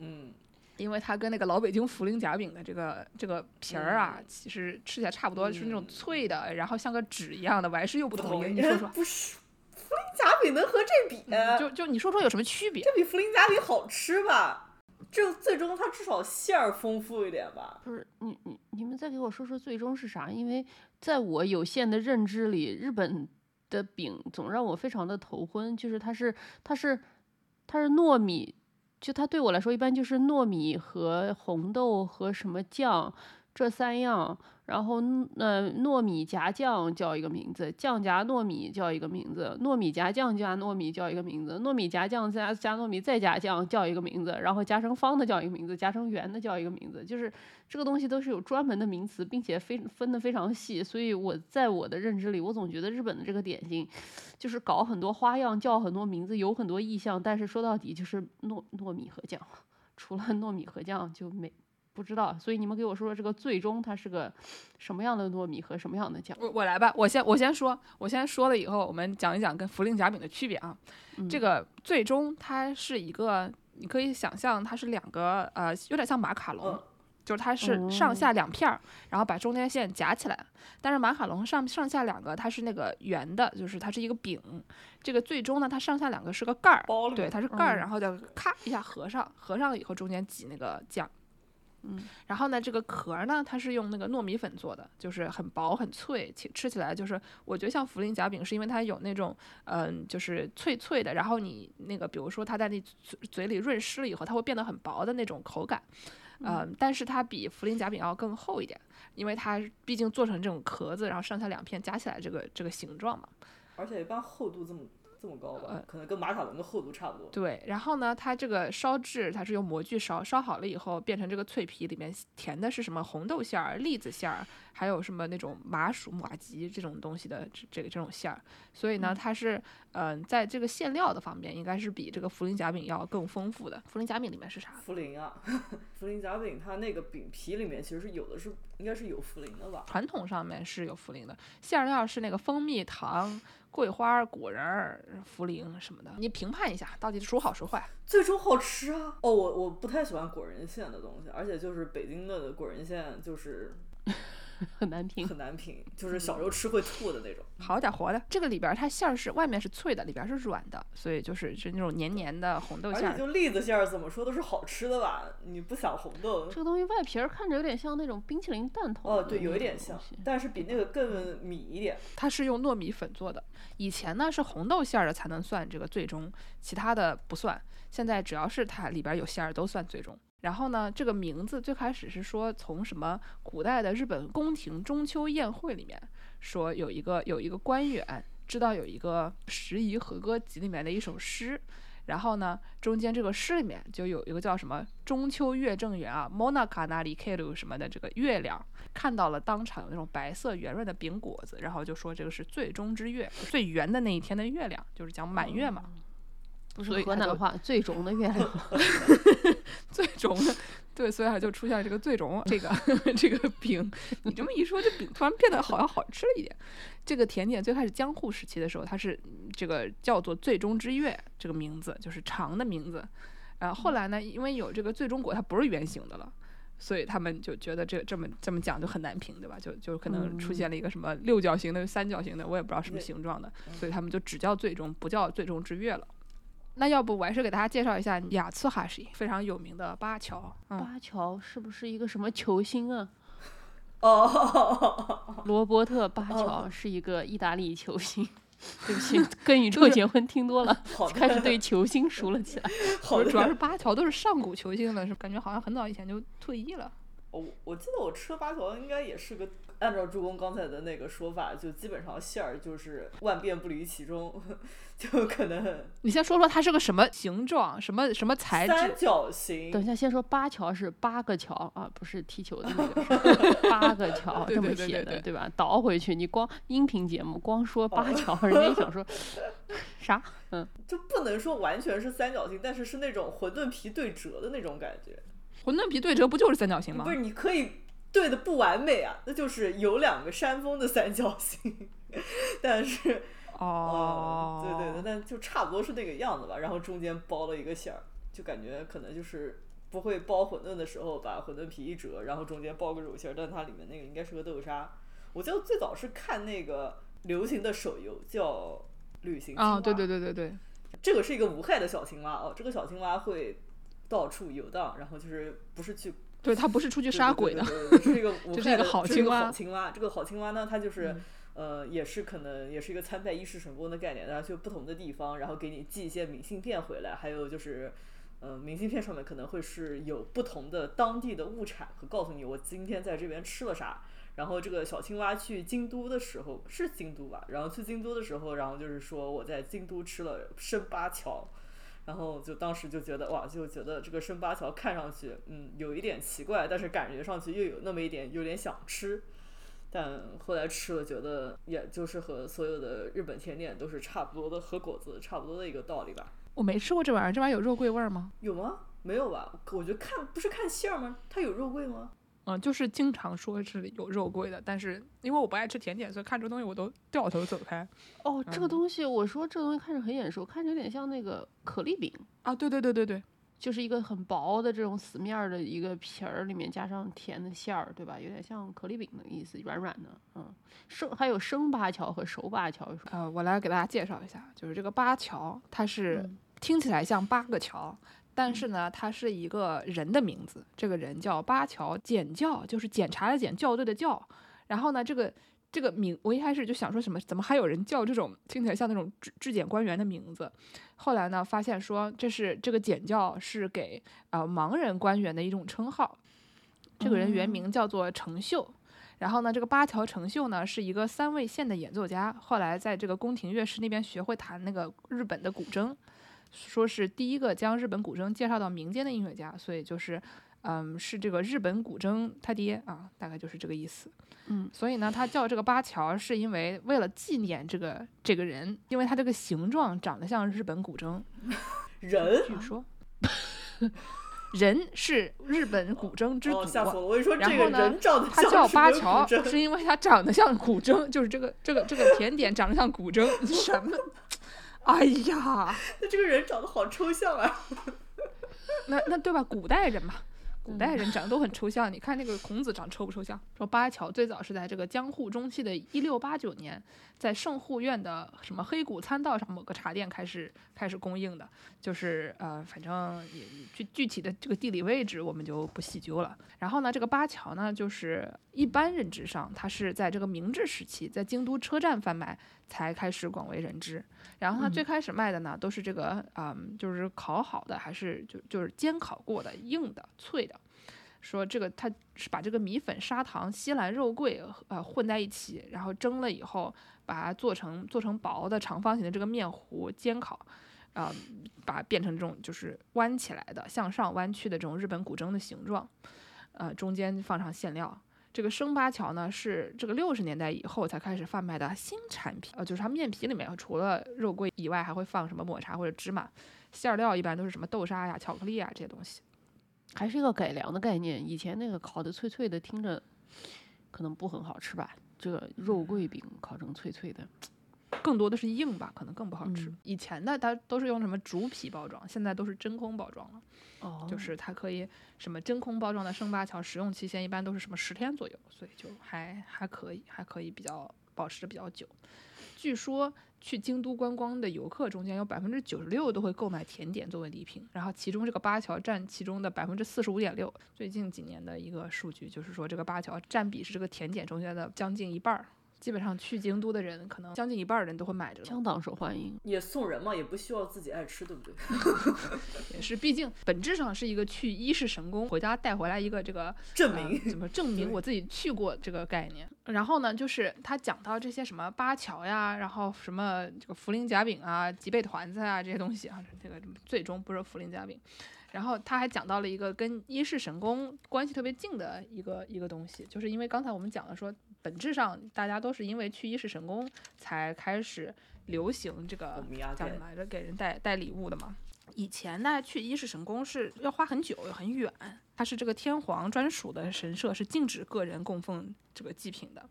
嗯，因为它跟那个老北京茯苓夹饼的这个这个皮儿啊，其实吃起来差不多，是那种嗯脆的，然后像个纸一样的，我还是又不不同意。你说说，不是，茯苓夹饼能和这比？就就你说说有什么区别？这比茯苓夹饼好吃吧？这最终它至少馅儿丰富一点吧？不是你你你们再给我说说最终是啥？因为在我有限的认知里，日本的饼总让我非常的头昏，就是它是它是它是糯米，就它对我来说一般就是糯米和红豆和什么酱这三样，然后呃糯米夹酱叫一个名字，酱夹糯米叫一个名字，糯米夹酱加糯米叫一个名字，糯米夹酱加加糯米再加酱叫一个名字，然后夹成方的叫一个名字，夹成圆的叫一个名字，就是这个东西都是有专门的名词，并且非分得非常细，所以我在我的认知里，我总觉得日本的这个点心就是搞很多花样，叫很多名字，有很多意象，但是说到底就是糯糯米和酱，除了糯米和酱就没。不知道，所以你们给我说说这个最终它是个什么样的糯米和什么样的酱？我我来吧，我先我先说，我先说了以后，我们讲一讲跟茯苓夹饼的区别啊。这个最终它是一个，你可以想象它是两个呃，有点像马卡龙。嗯就是它是上下两片儿，然后把中间线夹起来。但是马卡龙上上下两个它是那个圆的，就是它是一个饼。这个最终呢，它上下两个是个盖儿，对，它是盖儿，嗯然后就咔一下合上，合上了以后中间挤那个酱。嗯，然后呢，这个壳儿呢，它是用那个糯米粉做的，就是很薄很脆，其吃起来就是我觉得像茯苓夹饼，是因为它有那种嗯，就是脆脆的，然后你那个比如说它在你嘴嘴里润湿了以后，它会变得很薄的那种口感。嗯，但是它比茯苓夹饼要更厚一点，因为它毕竟做成这种壳子，然后上下两片夹起来这个这个形状嘛。而且一般厚度这么这么高吧呃？可能跟马卡龙的厚度差不多。对，然后呢，它这个烧制它是用模具烧，烧好了以后变成这个脆皮，里面填的是什么红豆馅儿、栗子馅儿，还有什么那种麻薯、马吉这种东西的这这个这种馅儿。所以呢，它是嗯、呃在这个馅料的方面，应该是比这个茯苓夹饼要更丰富的。茯苓夹饼里面是啥？茯苓啊，茯苓夹饼，它那个饼皮里面其实是有的是应该是有茯苓的吧？传统上面是有茯苓的，馅料是那个蜂蜜、糖、桂花、果仁、茯苓什么的。你评判一下，到底孰好孰坏？最终好吃啊！哦，我我不太喜欢果仁馅的东西，而且就是北京的果仁馅就是 很难评。很难评，就是小时候吃会吐的那种。好点儿活的，这个里边儿它馅儿是外面是脆的，里边儿是软的，所以就是是那种黏黏的红豆馅儿。而且就栗子馅儿怎么说都是好吃的吧？你不想红豆这个东西外皮儿看着有点像那种冰淇淋蛋筒。哦，对，有一点像，但是比那个更米一点。它是用糯米粉做的。以前呢是红豆馅儿的才能算这个最终，其他的不算。现在只要是它里边儿有馅儿都算最终。然后呢，这个名字最开始是说从什么古代的日本宫廷中秋宴会里面说有一个有一个官员知道有一个《十夷和歌集》里面的一首诗，然后呢中间这个诗里面就有一个叫什么中秋月正圆啊，Monaka nari keru 什么的这个月亮，看到了当场有那种白色圆润的饼果子，然后就说这个是最终之月，最圆的那一天的月亮，就是讲满月嘛。不是河南话最终的月亮。最终的，对，所以它就出现了这个最终这个 这个饼。你这么一说，这饼突然变得好像好吃了一点。这个甜点最开始江户时期的时候，它是嗯这个叫做最终之月这个名字，就是长的名字。然后后来呢，因为有这个最终果，它不是圆形的了。所以他们就觉得这这么这么讲就很难评，对吧？就就可能出现了一个什么六角形的、三角形的，我也不知道什么形状的，所以他们就只叫最终，不叫最终之月了。那要不我还是给大家介绍一下雅茨哈什非常有名的巴乔，嗯，巴乔是不是一个什么球星啊？哦，罗伯特巴乔是一个意大利球星。对不起，跟宇宙结婚听多了，开始对球星熟了起来。好的不是主要是巴乔都是上古球星了，是感觉好像很早以前就退役了。我我记得我吃的巴乔应该也是个，按照助攻刚才的那个说法，就基本上馅儿就是万变不离其中，就可能你先说说它是个什么形状，什么什么材质三质？角形等一下，先说八桥是八个桥啊，不是踢球的那个是 八个桥这么对对对对写的，对吧？倒回去，你光音频节目光说八哦桥，人家一想说 啥？嗯，就不能说完全是三角形，但是是那种馄饨皮对折的那种感觉。馄饨皮对折不就是三角形吗不？是，你可以对的不完美啊，那就是有两个山峰的三角形，但是哦，对对对，但就差不多是那个样子吧。然后中间包了一个馅儿，就感觉可能就是不会包馄饨的时候把馄饨皮一折，然后中间包个肉馅儿，但它里面那个应该是个豆沙。我记得最早是看那个流行的手游叫《旅行青蛙》啊，对对对对对，这个是一个无害的小青蛙哦，这个小青蛙会到处游荡，然后就是不是去对他不是出去杀鬼的，这是 一个害的这是一个好青蛙好青蛙。这个好青蛙呢，它就是、嗯呃，也是可能也是一个参拜一世神功的概念，然后去不同的地方，然后给你寄一些明信片回来，还有就是。呃，明信片上面可能会是有不同的当地的物产，和告诉你我今天在这边吃了啥。然后这个小青蛙去京都的时候是京都吧？然后去京都的时候，然后就是说我在京都吃了生八桥，然后就当时就觉得哇，就觉得这个生八桥看上去嗯有一点奇怪，但是感觉上去又有那么一点有点想吃。但后来吃了，觉得也就是和所有的日本甜点都是差不多的，和果子差不多的一个道理吧。我没吃过这玩意儿，这玩意儿有肉桂味儿吗？有吗？没有吧？我觉得看不是看馅儿吗？它有肉桂吗？嗯，就是经常说是有肉桂的，但是因为我不爱吃甜点，所以看这东西我都掉头走开。哦，这个嗯东西，我说这个东西看着很眼熟，看着有点像那个可丽饼，啊，对对对对对，就是一个很薄的这种死面儿的一个皮儿，里面加上甜的馅儿，对吧？有点像可丽饼的意思，软软的。嗯，生还有生八桥和熟八桥，呃，我来给大家介绍一下，就是这个八桥，它是、听起来像八个桥，但是呢，它是一个人的名字，这个人叫八桥检教，就是检查的检，校对的校。然后呢，这个这个名，我一开始就想说什么，怎么还有人叫这种听起来像那种质质检官员的名字？后来呢，发现说这是这个检教是给呃盲人官员的一种称号。这个人原名叫做程秀，然后呢，这个八桥成秀呢是一个三味线的演奏家，后来在这个宫廷乐师那边学会弹那个日本的古筝，说是第一个将日本古筝介绍到民间的音乐家，所以就是，嗯，是这个日本古筝他爹啊，大概就是这个意思。嗯，所以呢，他叫这个八桥，是因为为了纪念这个这个人，因为他这个形状长得像日本古筝。人据说，人是日本古筝之哦，祖。吓死我了！我跟你说，这个然后呢人长得他叫像是个八桥古，筝是因为他长得像古筝，就是这个这个这个甜点长得像古筝，什么？哎呀，那这个人长得好抽象啊！那那对吧？古代人嘛，古代人长得都很抽象。你看那个孔子长抽不抽象？说八桥最早是在这个江户中期的一六八九年，在圣护院的什么黑谷参道上某个茶店开始 开始供应的，就是呃，反正也具具体的这个地理位置我们就不细究了。然后呢，这个八桥呢，就是一般认知上，它是在这个明治时期在京都车站贩卖才开始广为人知。然后它最开始卖的呢，都是这个嗯，就是烤好的，还是就就是煎烤过的硬的脆的。说这个它是把这个米粉、砂糖、西兰肉桂呃混在一起，然后蒸了以后，把它做成做成薄的长方形的这个面糊煎烤，啊、把它变成这种就是弯起来的向上弯曲的这种日本古筝的形状，呃，中间放上馅料。这个生八桥呢，是这个六十年代以后才开始贩卖的新产品，呃，就是它面皮里面除了肉桂以外，还会放什么抹茶或者芝麻，馅儿料一般都是什么豆沙呀、巧克力啊这些东西。还是一个改良的概念。以前那个烤的脆脆的，听着可能不很好吃吧？这个肉桂饼烤成脆脆的，更多的是硬吧，可能更不好吃。嗯以前的它都是用什么竹皮包装，现在都是真空包装了。哦就是它可以什么真空包装的生八桥，食用期限一般都是什么十天左右，所以就还还可以，还可以比较保持的比较久。据说去京都观光的游客中间有百分之九十六都会购买甜点作为礼品，然后其中这个八桥占其中的百分之四十五点六。最近几年的一个数据就是说，这个八桥占比是这个甜点中间的将近一半儿。基本上去京都的人，可能将近一半儿人都会买这个。相当受欢迎。也送人嘛，也不需要自己爱吃，对不对？也是，毕竟本质上是一个去一世神功，回家带回来一个这个 证明呃怎么证明我自己去过这个概念。然后呢，就是他讲到这些什么八桥呀，然后什么这个茯苓夹饼啊、吉贝团子啊这些东西啊，这个最终不是茯苓夹饼。然后他还讲到了一个跟一世神功关系特别近的一个一个东西，就是因为刚才我们讲了说，本质上大家都是因为去一世神宫才开始流行这个叫什么来着，给人带带礼物的嘛。以前呢，去一世神宫是要花很久，又很远，它是这个天皇专属的神社，是禁止个人供奉这个祭品的。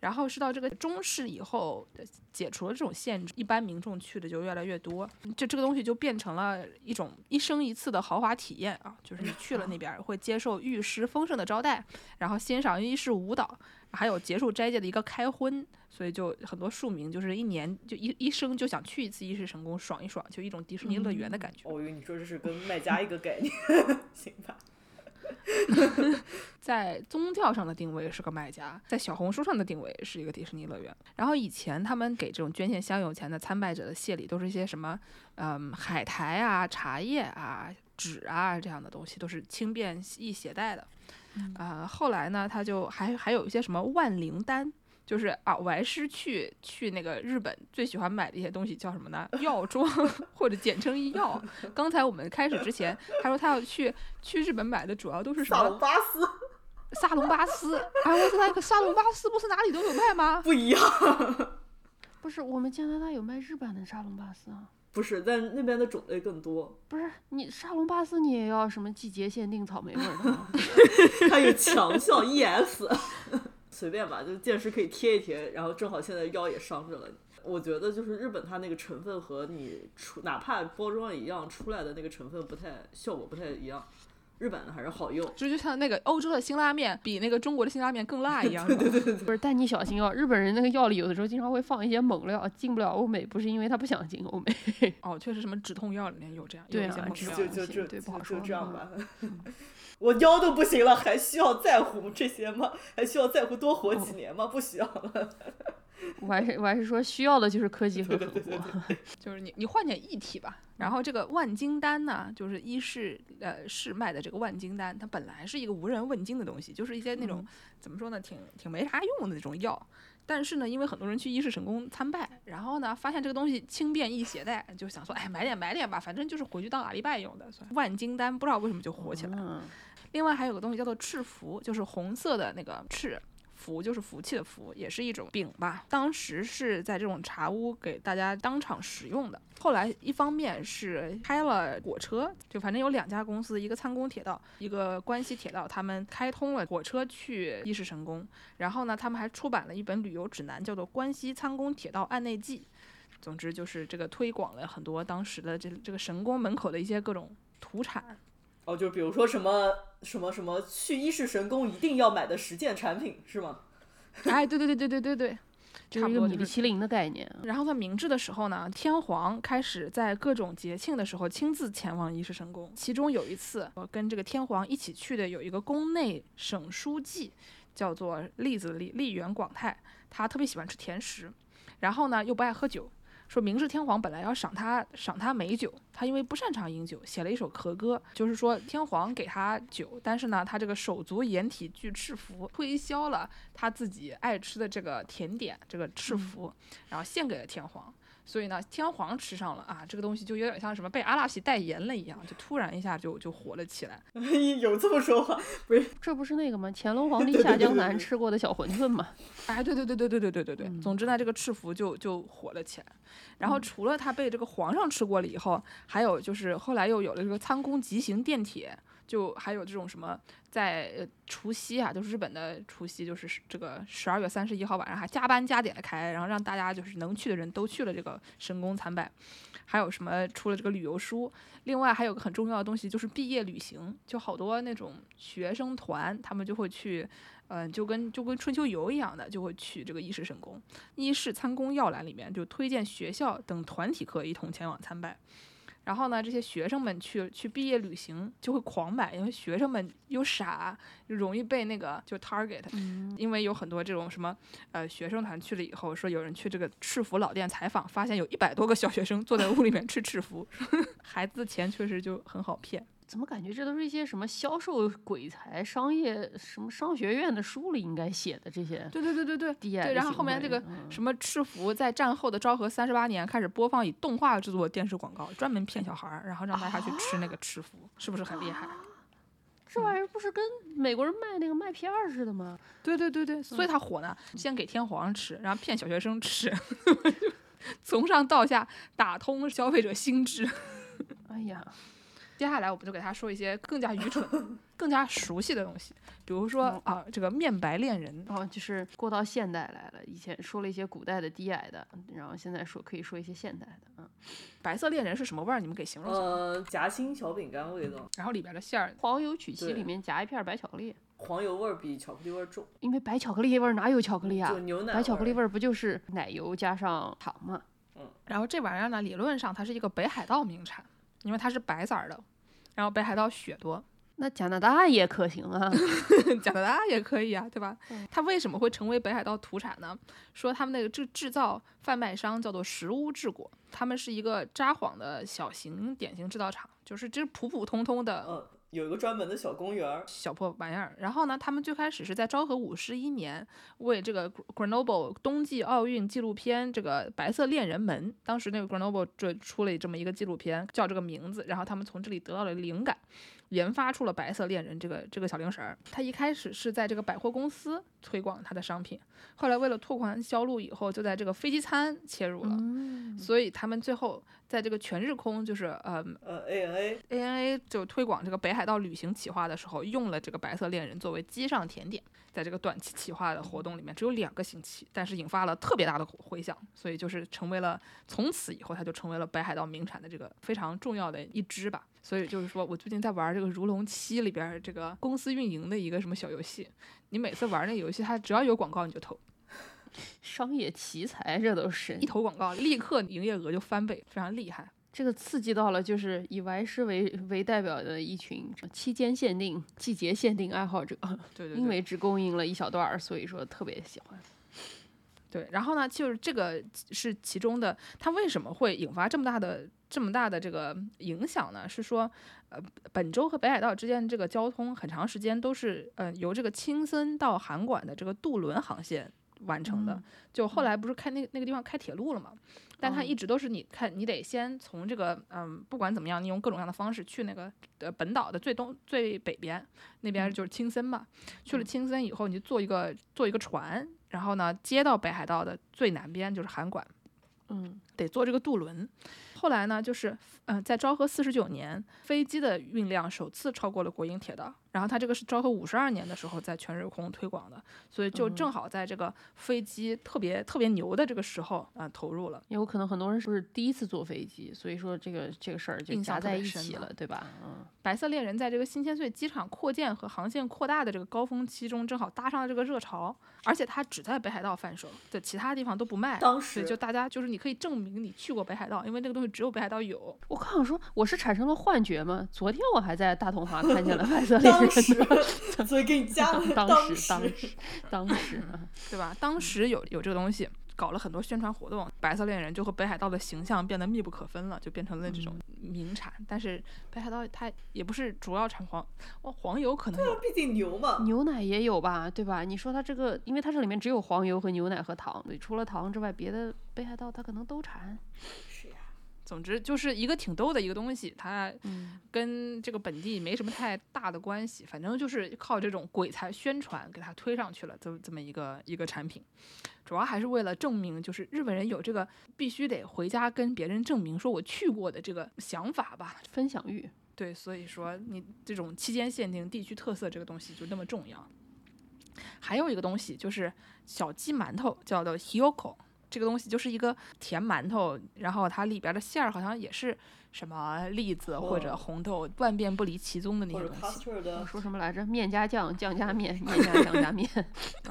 然后是到这个中世以后，解除了这种限制，一般民众去的就越来越多，就这个东西就变成了一种一生一次的豪华体验啊！就是你去了那边会接受御师丰盛的招待，然后欣赏伊式舞蹈，还有结束斋戒的一个开荤，所以就很多庶民就是一年就一一生就想去一次伊势神宫爽一爽，就一种迪士尼乐园的感觉。哦，我以为你说这是跟卖家一个概念，行吧？在宗教上的定位是个卖家，在小红书上的定位是一个迪士尼乐园。然后以前他们给这种捐献香油钱的参拜者的谢礼，都是一些什么，嗯，海苔啊、茶叶啊、纸啊这样的东西，都是轻便易携带的。啊、后来呢，他就还还有一些什么万灵丹。就是啊，我还是去去那个日本最喜欢买的一些东西叫什么呢？药妆或者简称药。刚才我们开始之前，他说他要去去日本买的主要都是什么萨隆巴斯沙龙巴斯，哎，我说那个沙龙巴斯不是哪里都有卖吗？不一样，不是，我们加拿大有卖日版的沙龙巴斯啊。不是，但那边的种类更多，不是你沙龙巴斯，你也要什么季节限定草莓味儿的吗？它有强效 ES，随便吧，就见识可以贴一贴，然后正好现在腰也伤着了。我觉得就是日本它那个成分和你出哪怕包装一样出来的那个成分不太效果不太一样，日本的还是好用。就就像那个欧洲的辛拉面比那个中国的辛拉面更辣一样。对对对，不是，但你小心哦，日本人那个药里有的时候经常会放一些猛料，进不了欧美，不是因为他不想进欧美。哦，确实什么止痛药里面有这样，有对啊止一些猛料就就就对不好说就这样吧。我腰都不行了，还需要在乎这些吗？还需要在乎多活几年吗？不需要了。我还是我还是说需要的就是科技和狠活。就是你你换点异体吧。然后这个万金丹呢，就是伊势呃市卖的这个万金丹，它本来是一个无人问津的东西，就是一些那种、怎么说呢，挺挺没啥用的那种药。但是呢，因为很多人去伊势神功参拜，然后呢，发现这个东西轻便易携带，就想说，哎，买点买点吧，反正就是回去当阿里拜用的。万金丹不知道为什么就火起来了。嗯，另外还有个东西叫做赤符，就是红色的那个赤。福就是福气的福，也是一种饼吧。当时是在这种茶屋给大家当场食用的。后来一方面是开了火车，就反正有两家公司，一个参宫铁道，一个关西铁道，他们开通了火车去伊势神宫。然后呢，他们还出版了一本旅游指南，叫做《关西参宫铁道案内记》。总之就是这个推广了很多当时的这这个神宫门口的一些各种土产。哦，就比如说什么什么什么去伊势神宫一定要买的十件产品是吗？哎，对对对对对对对，差不多就是米其林的概念。然后在明治的时候呢，天皇开始在各种节庆的时候亲自前往伊势神宫。其中有一次，我跟这个天皇一起去的有一个宫内省书记，叫做栗子栗栗原广太，他特别喜欢吃甜食，然后呢又不爱喝酒。说明治天皇本来要赏他赏他美酒，他因为不擅长饮酒，写了一首和歌，就是说天皇给他酒，但是呢，他这个手足掩体具赤符，推销了他自己爱吃的这个甜点，这个赤符，然后献给了天皇。所以呢，天皇吃上了啊，这个东西就有点像什么被阿拉西代言了一样，就突然一下就就火了起来。有这么说话？不是这不是那个吗？乾隆皇帝下江南吃过的小馄饨吗？哎，对对对对对对对对对，总之呢，这个赤福就就火了起来。然后除了他被这个皇上吃过了以后，还有就是后来又有了这个参公急行电铁，就还有这种什么在除夕啊，就是日本的除夕，就是这个十二月三十一号晚上还加班加点的开，然后让大家就是能去的人都去了这个神宫参拜。还有什么出了这个旅游书，另外还有个很重要的东西就是毕业旅行，就好多那种学生团，他们就会去。嗯，就跟就跟春秋游一样的，就会去这个伊势神宫。伊势参宫要览里面就推荐学校等团体课一同前往参拜。然后呢，这些学生们去去毕业旅行就会狂买，因为学生们又傻，又容易被那个就 target。因为有很多这种什么呃学生团去了以后，说有人去这个赤福老店采访，发现有一百多个小学生坐在屋里面吃赤福，孩子的钱确实就很好骗。怎么感觉这都是一些什么销售鬼才、商业什么商学院的书里应该写的这些对对对对对。对，然后后面这个嗯什么赤福在战后的昭和三十八年开始播放以动画制作的电视广告，专门骗小孩儿，然后让大家去吃那个赤福，是不是很厉害？这玩意儿不是跟美国人卖那个麦片儿似的吗？对对对对，所以他火呢，先给天皇吃，然后骗小学生吃，从上到下打通消费者心智。哎呀，接下来我们就给他说一些更加愚蠢、更加熟悉的东西，比如说啊，这个面白恋人，然后就是过到现代来了。以前说了一些古代的低矮的，然后现在说可以说一些现代的。嗯，白色恋人是什么味儿？你们给形容一下。呃，夹心小饼干味道，然后里边的馅儿，黄油曲奇里面夹一片白巧克力，黄油味儿比巧克力味儿重，因为白巧克力味儿哪有巧克力啊就？牛奶白巧克力味儿不就是奶油加上糖吗？嗯然后这玩意儿呢，理论上它是一个北海道名产，因为它是白色儿的，然后北海道雪多，那加拿大也可行啊。加拿大也可以啊，对吧？它为什么会成为北海道土产呢？说他们那个制制造贩卖商叫做石屋制果，他们是一个札幌的小型典型制造厂，就是这普普通通的嗯，有一个专门的小公园儿，小破玩意儿。然后呢，他们最开始是在昭和五十一年为这个 Grenoble 冬季奥运纪录片这个《白色恋人门》，当时那个 Grenoble 就出了这么一个纪录片，叫这个名字，然后他们从这里得到了灵感。研发出了白色恋人这个这个小零食儿，它一开始是在这个百货公司推广它的商品，后来为了拓宽销路，以后就在这个飞机餐切入了，嗯，所以他们最后在这个全日空就是呃呃，A N A，ANA 就推广这个北海道旅行企划的时候，用了这个白色恋人作为机上甜点，在这个短期企划的活动里面只有两个星期，但是引发了特别大的回响，所以就是成为了从此以后，它就成为了北海道名产的这个非常重要的一支吧。所以就是说我最近在玩这个《如龙七》里边儿这个公司运营的一个什么小游戏，你每次玩那游戏，它只要有广告你就投，商业奇才这都是一投广告立刻营业额就翻倍，非常厉害。这个刺激到了，就是以歪师为为代表的一群期间限定、季节限定爱好者，对对对，因为只供应了一小段儿，所以说特别喜欢。对，然后呢，就是这个是其中的，它为什么会引发这么大的这么大的这个影响呢？是说，呃，本州和北海道之间这个交通很长时间都是呃由这个青森到函馆的这个渡轮航线完成的。嗯就后来不是开那那个地方开铁路了嘛？但它哦一直都是你看，你得先从这个嗯，不管怎么样，你用各种各样的方式去那个呃本岛的最东最北边，那边就是青森嘛。去了青森以后，你就坐一个坐一个船，然后呢接到北海道的最南边就是函馆，嗯得坐这个渡轮。后来呢，就是嗯、呃在昭和四十九年，飞机的运量首次超过了国营铁道。然后它这个是昭和五十二年的时候在全日空推广的，所以就正好在这个飞机特别特别牛的这个时候啊、呃投入了。有可能很多人是不是第一次坐飞机，所以说这个这个事儿就印象特夹在一起了，对吧？嗯，白色恋人在这个新千岁机场扩建和航线扩大的这个高峰期中，正好搭上了这个热潮，而且它只在北海道贩售，在其他地方都不卖。当时就大家就是你可以证明你去过北海道，因为这个东西只有北海道有。我刚想说我是产生了幻觉吗？昨天我还在大同华 看见了白色恋 所以给你加了当当时当时当时啊，对吧？当时有有这个东西，搞了很多宣传活动，白色恋人就和北海道的形象变得密不可分了，就变成了这种名产。但是北海道它也不是主要产黄，哦，黄油可能有，毕竟牛嘛。牛奶也有吧，对吧？你说它这个，因为它这里面只有黄油和牛奶和糖，对，除了糖之外，别的北海道它可能都产。总之就是一个挺逗的一个东西，它嗯跟这个本地没什么太大的关系，反正就是靠这种鬼才宣传给它推上去了，这么这么一个一个产品，主要还是为了证明，就是日本人有这个必须得回家跟别人证明说我去过的这个想法吧。分享欲，对，所以说你这种期间限定、地区特色这个东西就那么重要。还有一个东西就是小鸡馒头，叫做 hiyoko。这个东西就是一个甜馒头，然后它里边的馅儿好像也是什么栗子或者哦红豆，万变不离其宗的那或者些东西。我说什么来着？面加酱，酱加面，面加酱加面。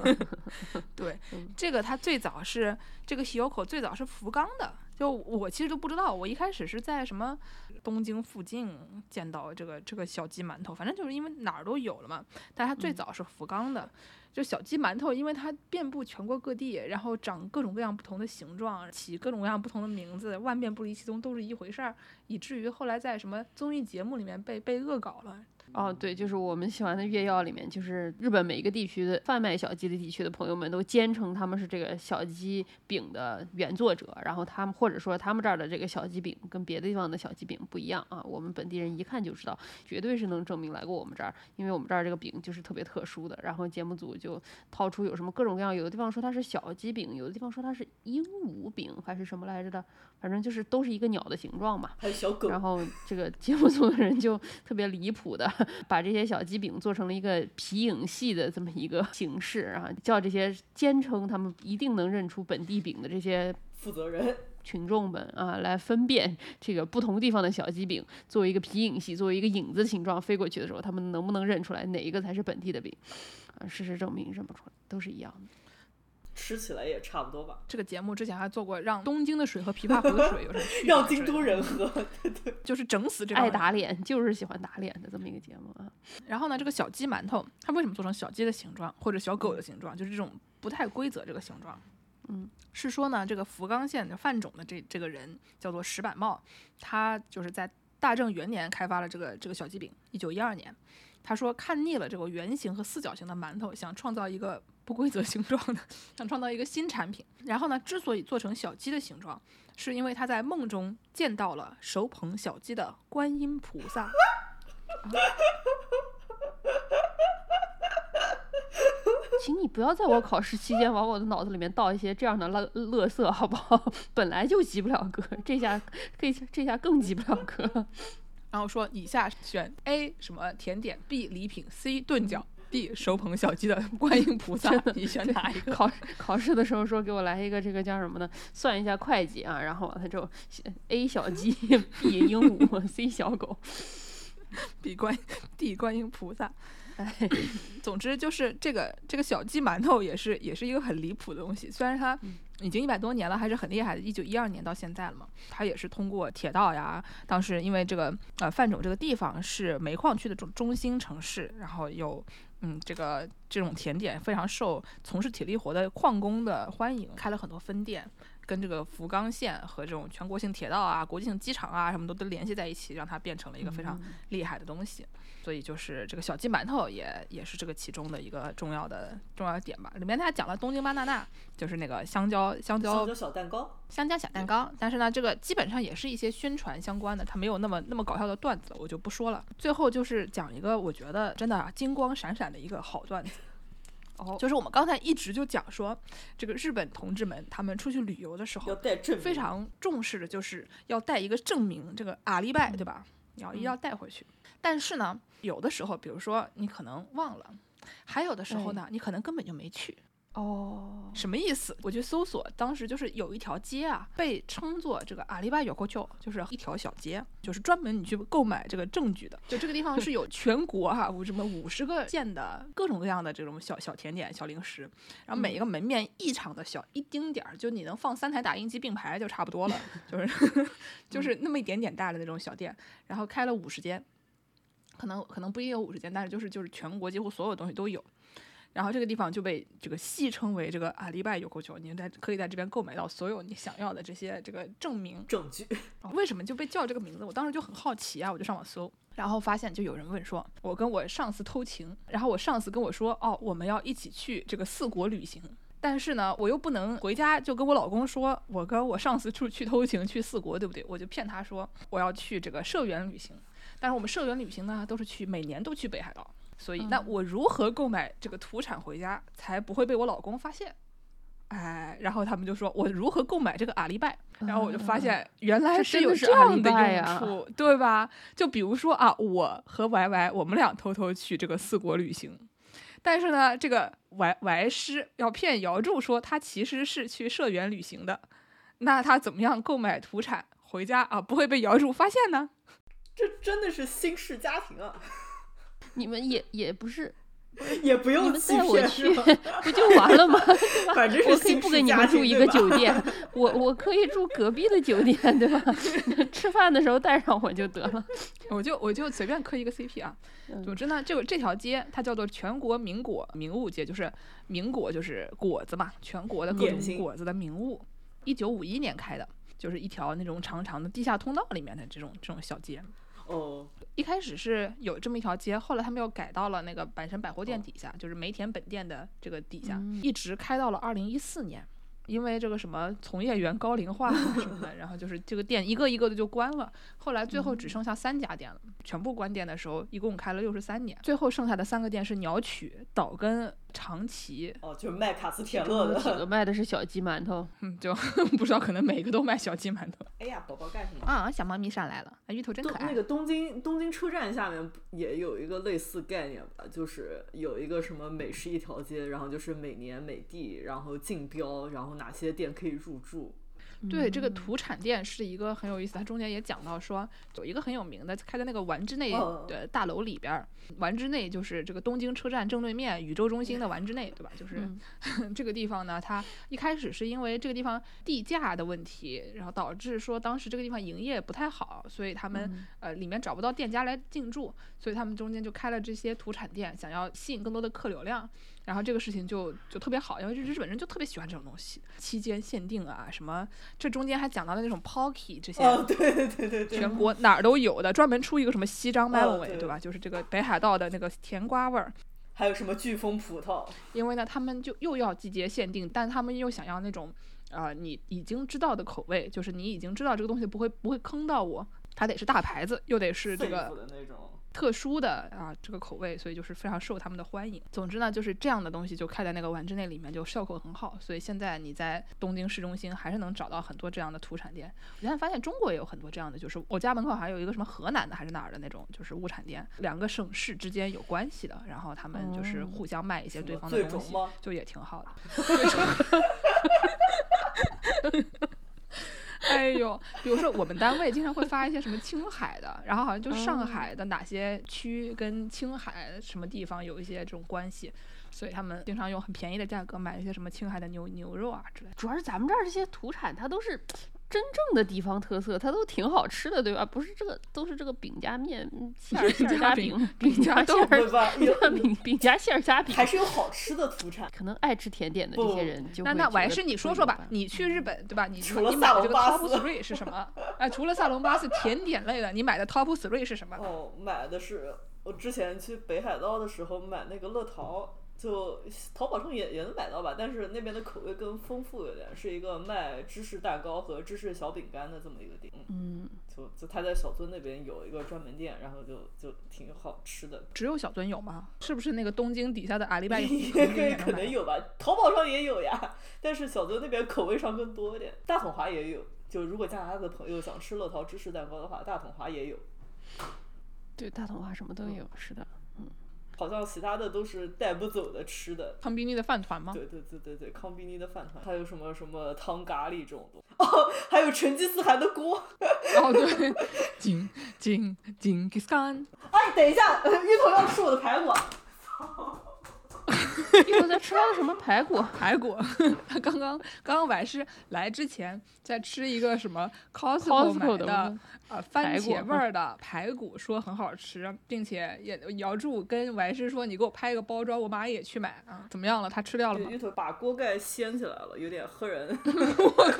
对嗯，这个它最早是这个 hiyoko 最早是福冈的，就我其实都不知道，我一开始是在什么东京附近见到这个这个小鸡馒头，反正就是因为哪儿都有了嘛，但它最嗯早是福冈的。就小鸡馒头，因为它遍布全国各地，然后长各种各样不同的形状，起各种各样不同的名字，万变不离其宗，都是一回事儿，以至于后来在什么综艺节目里面被被恶搞了。哦，对，就是我们喜欢的月曜里面，就是日本每一个地区的贩卖小鸡的地区的朋友们都坚称他们是这个小鸡饼的原作者，然后他们或者说他们这儿的这个小鸡饼跟别的地方的小鸡饼不一样啊，我们本地人一看就知道，绝对是能证明来过我们这儿，因为我们这儿这个饼就是特别特殊的。然后节目组就掏出有什么各种各样，有的地方说它是小鸡饼，有的地方说它是鹦鹉饼还是什么来着的，反正就是都是一个鸟的形状嘛。还有小狗，然后这个节目组的人就特别离谱的，把这些小鸡饼做成了一个皮影戏的这么一个形式啊，叫这些坚称他们一定能认出本地饼的这些负责人，群众们啊，来分辨这个不同地方的小鸡饼作为一个皮影戏，作为一个影子形状飞过去的时候，他们能不能认出来哪一个才是本地的饼？啊，事实证明认不出来，都是一样的。吃起来也差不多吧。这个节目之前还做过让东京的水和琵琶湖的水有什么区别让京都人喝，就是整死这帮爱打脸就是喜欢打脸的这么一个节目啊。然后呢，这个小鸡馒头它为什么做成小鸡的形状或者小狗的形状，就是这种不太规则这个形状？嗯，是说呢，这个福冈县的范种的这这个人叫做石板茂，他就是在大正元年开发了这个这个小鸡饼，一九一二年。他说看腻了这个圆形和四角形的馒头，想创造一个不规则形状的，想创造一个新产品。然后呢，之所以做成小鸡的形状，是因为他在梦中见到了手捧小鸡的观音菩萨。请你不要在我考试期间往我的脑子里面倒一些这样的垃垃圾，好不好？本来就及不了格，这下可以，这下更及不了格。然后说以下选 A 什么甜点，B 礼品，C 炖饺，D 手捧小鸡的 观音菩萨，你选哪一个？考考试的时候说给我来一个这个叫什么呢？算一下会计啊，然后完了之后，A 小鸡，B 鹦鹉，C 小狗。B 观 D 观音菩萨。哎，总之就是这个这个小鸡馒头也是也是一个很离谱的东西，虽然它已经一百多年了，还是很厉害的，一九一二年到现在了嘛。它也是通过铁道呀，当时因为这个呃范总这个地方是煤矿区的中中心城市，然后有。嗯，这个这种甜点非常受从事体力活的矿工的欢迎，开了很多分店，跟这个福冈县和这种全国性铁道啊、国际性机场啊什么都都联系在一起，让它变成了一个非常厉害的东西。所以就是这个小鸡馒头也也是这个其中的一个重要的重要的点吧。里面他还讲了东京巴娜娜，就是那个香蕉香蕉香蕉小蛋糕，香蕉小蛋糕，但是呢，这个基本上也是一些宣传相关的，它没有那么那么搞笑的段子，我就不说了。最后就是讲一个我觉得真的啊金光闪闪的一个好段子。哦，就是我们刚才一直就讲说，这个日本同志们他们出去旅游的时要候，带证明非常重视的就是要带一个证明，这个阿里拜，对吧？你要一定要带回去。但是呢，有的时候，比如说你可能忘了，还有的时候呢，你可能根本就没去。哦，什么意思？我去搜索，当时就是有一条街啊，被称作这个阿里巴有口丘，就是一条小街，就是专门你去购买这个证据的。就这个地方是有全国哈、五什么五十个县的各种各样的这种小小甜点、小零食，然后每一个门面异常的小，一丁点儿，就你能放三台打印机并排就差不多了，就是就是那么一点点大的那种小店，然后开了五十间。可能可能不一定有五十间，但是就是就是全国几乎所有东西都有。然后这个地方就被这个戏称为这个阿里拜有口球，你在可以在这边购买到所有你想要的这些这个证明。证据。哦为什么就被叫这个名字？我当时就很好奇啊，我就上网搜，然后发现就有人问说，我跟我上司偷情，然后我上司跟我说，哦，我们要一起去这个四国旅行。但是呢，我又不能回家就跟我老公说，我跟我上司出去偷情去四国，对不对？我就骗他说我要去这个社员旅行。但是我们社员旅行呢，都是去每年都去北海道，所以那我如何购买这个土产回家才不会被我老公发现？哎，然后他们就说我如何购买这个阿里拜，然后我就发现原来是有真的是这样的用处，对吧？就比如说啊，我和 Y Y 我们俩偷偷去这个四国旅行，但是呢，这个 Y Y 师要骗姚柱说他其实是去社员旅行的，那他怎么样购买土产回家啊，不会被姚柱发现呢？这真的是新式家庭啊，你们也也不是，也不你用你们带我去？不就完了吗？反正是我可以不跟你们住一个酒店，我我可以住隔壁的酒店，对吧？吃饭的时候带上我就得了。我就我就随便磕一个 CP 啊。嗯总之呢，这个这条街它叫做全国名果名物街，就是名果就是果子嘛，全国的各种果子的名物。一九五一年开的，就是一条那种长长的地下通道里面的这种这种小街。哦，一开始是有这么一条街，后来他们又改到了那个阪神百货店哦底下，就是梅田本店的这个底下，嗯一直开到了二零一四年。因为这个什么从业员高龄化啊什么的，然后就是这个店一个一个的就关了。后来最后只剩下三家店了，全部关店的时候一共开了六十三年，最后剩下的三个店是鸟取、岛根、长崎，哦，就是卖卡斯铁乐几个的。卖的是小鸡馒头，嗯，就不知道可能每个都卖小鸡馒头哎呀，宝宝干什么？啊。小猫咪上来了，啊芋头真可爱。那个东京东京车站下面也有一个类似概念吧，就是有一个什么美食一条街，然后就是每年每地，然后竞标，然后哪些店可以入驻。对，这个土产店是一个很有意思，它中间也讲到说，有一个很有名的开在那个丸之内哦。的大楼里边儿，丸之内就是这个东京车站正对面宇宙中心的丸之内，对吧？就是、嗯。这个地方呢，它一开始是因为这个地方地价的问题，然后导致说当时这个地方营业不太好，所以他们、嗯。呃里面找不到店家来进驻，所以他们中间就开了这些土产店，想要吸引更多的客流量。然后这个事情就就特别好，因为日本人就特别喜欢这种东西，期间限定啊，什么这中间还讲到了那种 Pocky 这些，哦，对对对对对，全国哪儿都有的，专门出一个什么西张 melon 味，对对吧？就是这个北海道的那个甜瓜味儿。还有什么飓风葡萄？因为呢，他们就又要季节限定，但他们又想要那种，呃，你已经知道的口味，就是你已经知道这个东西不会不会坑到我，它得是大牌子，又得是这个。特殊的啊这个口味，所以就是非常受他们的欢迎。总之呢，就是这样的东西就开在那个丸之内里面，就效果很好。所以现在你在东京市中心还是能找到很多这样的土产店。我现在发现中国也有很多这样的，就是我家门口还有一个什么河南的还是哪儿的那种，就是物产店，两个省市之间有关系的，然后他们就是哦互相卖一些对方的东西，最种吗？就也挺好的。哎呦，比如说我们单位经常会发一些什么青海的，然后好像就上哦海的哪些区跟青海什么地方有一些这种关系，所以他们经常用很便宜的价格买一些什么青海的牛牛肉啊之类的。主要是咱们这儿这些土产，它都是真正的地方特色，它都挺好吃的，对吧？不是这个都是这个饼加面、嗯馅儿馅儿夹饼饼、饼夹馅儿对吧？有饼饼加馅儿夹饼，还是有好吃的土产。可能爱吃甜点的这些人就那那我还是你说说吧，你去日本对吧？你除了你买的这个萨隆 top 巴斯 three 是什么？哎，除了萨隆巴斯甜点类的，你买的 top three 是什么？哦，买的是我之前去北海道的时候买那个乐桃，就淘宝上也也能买到吧，但是那边的口味更丰富一点，是一个卖芝士蛋糕和芝士小饼干的这么一个店。嗯，就就他在小樽那边有一个专门店，然后就就挺好吃的。只有小樽有吗？是不是那个东京底下的阿里巴巴 也可能有吧，淘宝上也有呀，但是小樽那边口味上更多一点。大统华也有，就如果加拿大的朋友想吃乐桃芝士蛋糕的话，大统华也有。对，大统华什么都有，是的。好像其他的都是带不走的吃的。康宾尼的饭团吗？对对对对对，康宾尼的饭团，还有什么什么汤咖喱这种东西。哦，还有成吉思汗的锅。哦对，金金金吉斯汗。哎，等一下，芋头要吃我的排骨。一会儿在吃他的什么排骨？排骨，他 刚刚刚刚完是来之前在吃一个什么 Costco 买的的呃番茄味儿的排骨，说很好吃，并且也姚柱跟完师说你给我拍一个包装，我马上也去买啊。怎么样了？他吃掉了吗芋？头把锅盖掀起来了，有点吓人，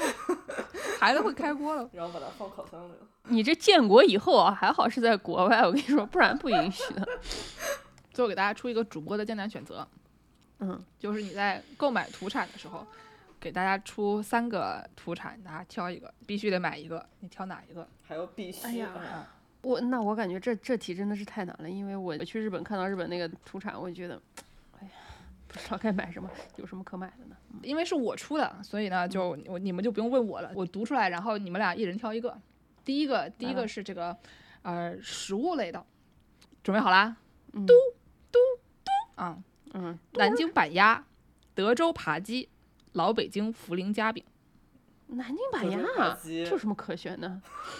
孩子会开锅了。然后把它放烤箱里。你这建国以后啊，还好是在国外，我跟你说，不然不允许的。最后给大家出一个主播的艰难选择，嗯，就是你在购买土产的时候，给大家出三个土产，大家挑一个，必须得买一个，你挑哪一个？还有必须。哎呀啊我那我感觉这这题真的是太难了，因为我去日本看到日本那个土产，我就觉得，哎呀，不知道该买什么，有什么可买的呢？因为是我出的，所以呢，就我你们就不用问我了，我读出来，然后你们俩一人挑一个。第一个，第一个是这个，呃，食物类的，准备好啦？嘟嘟嘟啊、嗯，南京板鸭、德州扒鸡、老北京涪陵夹饼。南京板鸭鸡这有什么可选的？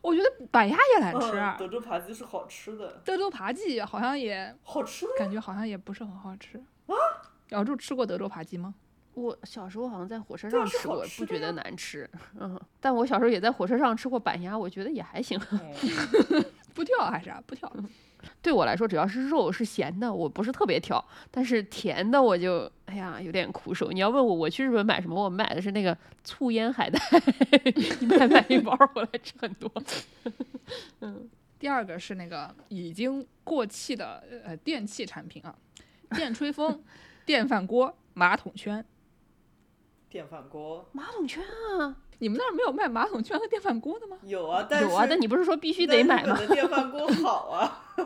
我觉得板鸭也难吃，啊嗯德州扒鸡是好吃的，德州扒鸡好像也好吃的。感觉好像也不是很好吃。小柱吃过德州扒鸡吗？我小时候好像在火车上吃过，吃不觉得难吃。嗯，但我小时候也在火车上吃过板鸭，我觉得也还行。嗯 不挑还是啊？不挑。对我来说，只要是肉是咸的，我不是特别挑，但是甜的我就哎呀有点苦手。你要问我我去日本买什么，我买的是那个醋腌海带，一买买一包儿回来吃很多。嗯 第二个是那个已经过气的呃电器产品啊，电吹风、电饭锅、马桶圈。电饭锅马桶圈啊，你们那儿没有卖马桶圈和电饭锅的吗？有啊，但是有啊，但你不是说必须得买吗？电饭锅好啊，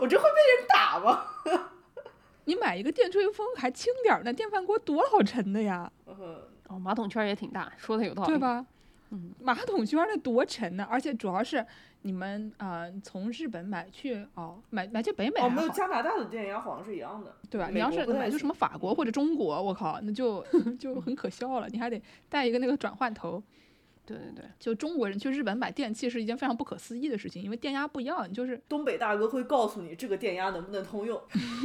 我这会被人打吗？你买一个电吹风还轻点儿那，电饭锅多老沉的呀，嗯，哦，马桶圈也挺大，说的有道理。对？吧？嗯，马桶圈那多沉呢，而且主要是你们啊、呃从日本买去哦买买去北美哦，没有加拿大的电压好像是一样的，对吧？你要是买去什么法国或者中国，我靠，那就 就很可笑了，你还得带一个那个转换头。对对对，就中国人去日本买电器是一件非常不可思议的事情，因为电压不一样，你就是东北大哥会告诉你这个电压能不能通用，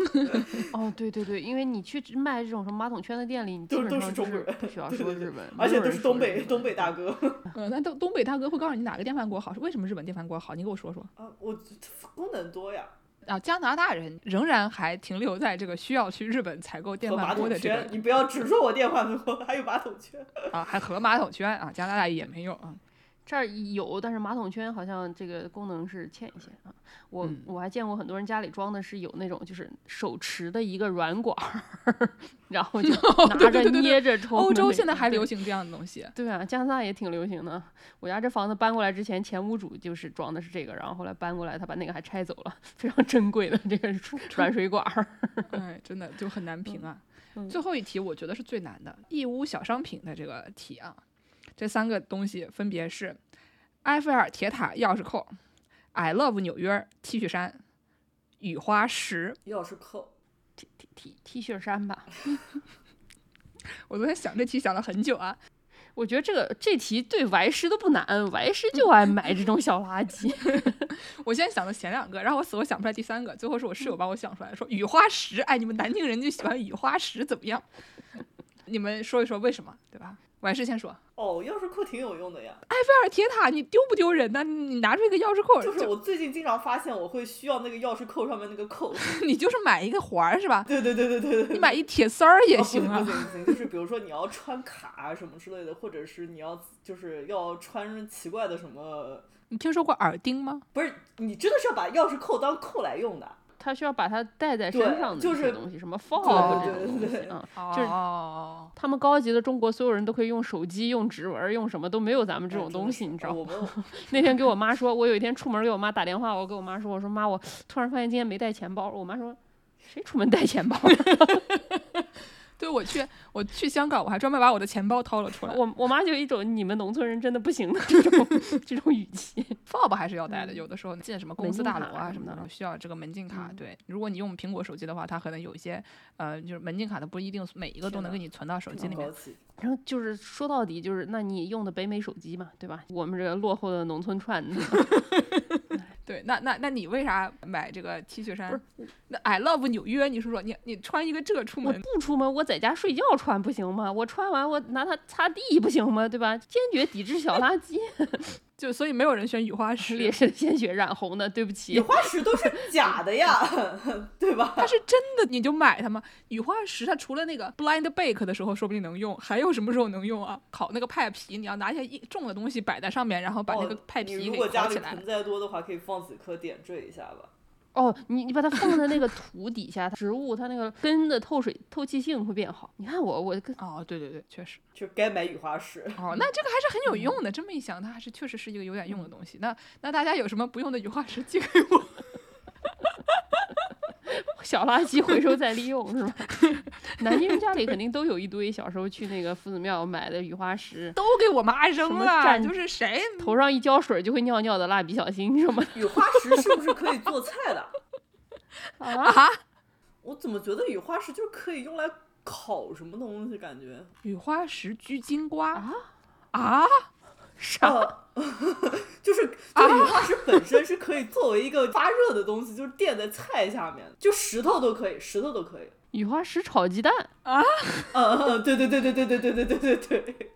哦对对对，因为你去卖这种什么马桶圈的店里，你基都都本上就是是中国人不需要说日本，而且都是东北东北大哥 嗯，那东东北大哥会告诉你哪个电饭锅好，是为什么日本电饭锅好？你给我说说。啊，我功能多呀，啊，加拿大人仍然还停留在这个需要去日本采购电饭锅的这圈，个你不要只说我电饭锅，还有马桶圈，啊，还和马桶圈啊，加拿大也没有啊。这儿有，但是马桶圈好像这个功能是欠一些啊。我、嗯我还见过很多人家里装的是有那种就是手持的一个软管儿，然后就 拿着捏着冲。欧洲现在还流行这样的东西，对啊，加拿大也挺流行的。我家这房子搬过来之前，前屋主就是装的是这个，然后后来搬过来，他把那个还拆走了，非常珍贵的这个软水管儿。哎，真的就很难评啊。嗯最后一题我觉得是最难的，义乌小商品的这个题啊，这三个东西分别是埃菲尔铁塔钥匙扣、I love 纽约 T 恤衫、雨花石。钥匙扣，T T T T 恤衫吧，我昨天想这题想了很久啊，我觉得这个这题对歪师都不难，歪师就爱买这种小垃圾。我现在想的前两个，然后我死活想不出来第三个，最后是我室友帮我想出来的，说雨花石，哎，你们南京人就喜欢雨花石怎么样？你们说一说为什么，对吧？完事先说。哦，钥匙扣挺有用的呀。埃菲尔铁塔，你丢不丢人呢？你拿出一个钥匙扣，就是我最近经常发现，我会需要那个钥匙扣上面那个扣。你就是买一个环儿是吧？对对对对对对。你买一铁丝儿也行啊。不行不行，就是比如说你要穿卡啊什么之类的，或者是你要就是要穿奇怪的什么。你听说过耳钉吗？不是，你真的是要把钥匙扣当扣来用的。他需要把它带在身上的这些东西，什么 fog 这种东西啊，就是他们高级的中国所有人都可以用手机、用指纹、用什么都没有咱们这种东西，你知道吗？那天给我妈说，我有一天出门给我妈打电话，我跟我妈说，我说妈，我突然发现今天没带钱包，我妈说，谁出门带钱包？对，我去，我去香港，我还专门把我的钱包掏了出来。我我妈就一种你们农村人真的不行的这种 这种语气。fob 还是要带的，有的时候进什么公司大楼啊什么的，需要这个门禁卡。对，如果你用苹果手机的话，它可能有一些呃，就是门禁卡的不一定每一个都能给你存到手机里面。然后就是说到底就是，那你用的北美手机嘛，对吧？我们这个落后的农村串。对，那那那你为啥买这个 T 恤衫？不是，那 I love 纽约，你说说，你你穿一个这出门？我不出门，我在家睡觉穿不行吗？我穿完我拿它擦地不行吗？对吧？坚决抵制小垃圾。就所以没有人选雨花石，烈士的鲜血染红的，对不起。雨花石都是假的呀，对吧？它是真的，你就买它吗？雨花石它除了那个 blind bake 的时候说不定能用，还有什么时候能用啊？烤那个派皮，你要拿一些重的东西摆在上面，然后把那个派皮给烤起来。如果家里盆栽多的话，可以放几颗点缀一下吧。哦，你你把它放在那个土底下，植物它那个根的透水透气性会变好。你看我我跟哦，对对对，确实就该买雨花石。哦，那这个还是很有用的。这么一想，它还是确实是一个有点用的东西。那那大家有什么不用的雨花石寄给我？小垃圾回收再利用是吧？南京人家里肯定都有一堆小时候去那个夫子庙买的雨花石，都给我妈扔了。就是谁头上一浇水就会尿尿的蜡笔小新什么？雨花石是不是可以做菜的？啊？我怎么觉得雨花石就是可以用来烤什么东西？感觉雨花石焗金瓜啊啊？啥？就是，就雨花石本身是可以作为一个发热的东西，就是垫在菜下面，就石头都可以，石头都可以。雨花石炒鸡蛋啊？嗯嗯，对对对对对对对对对对对，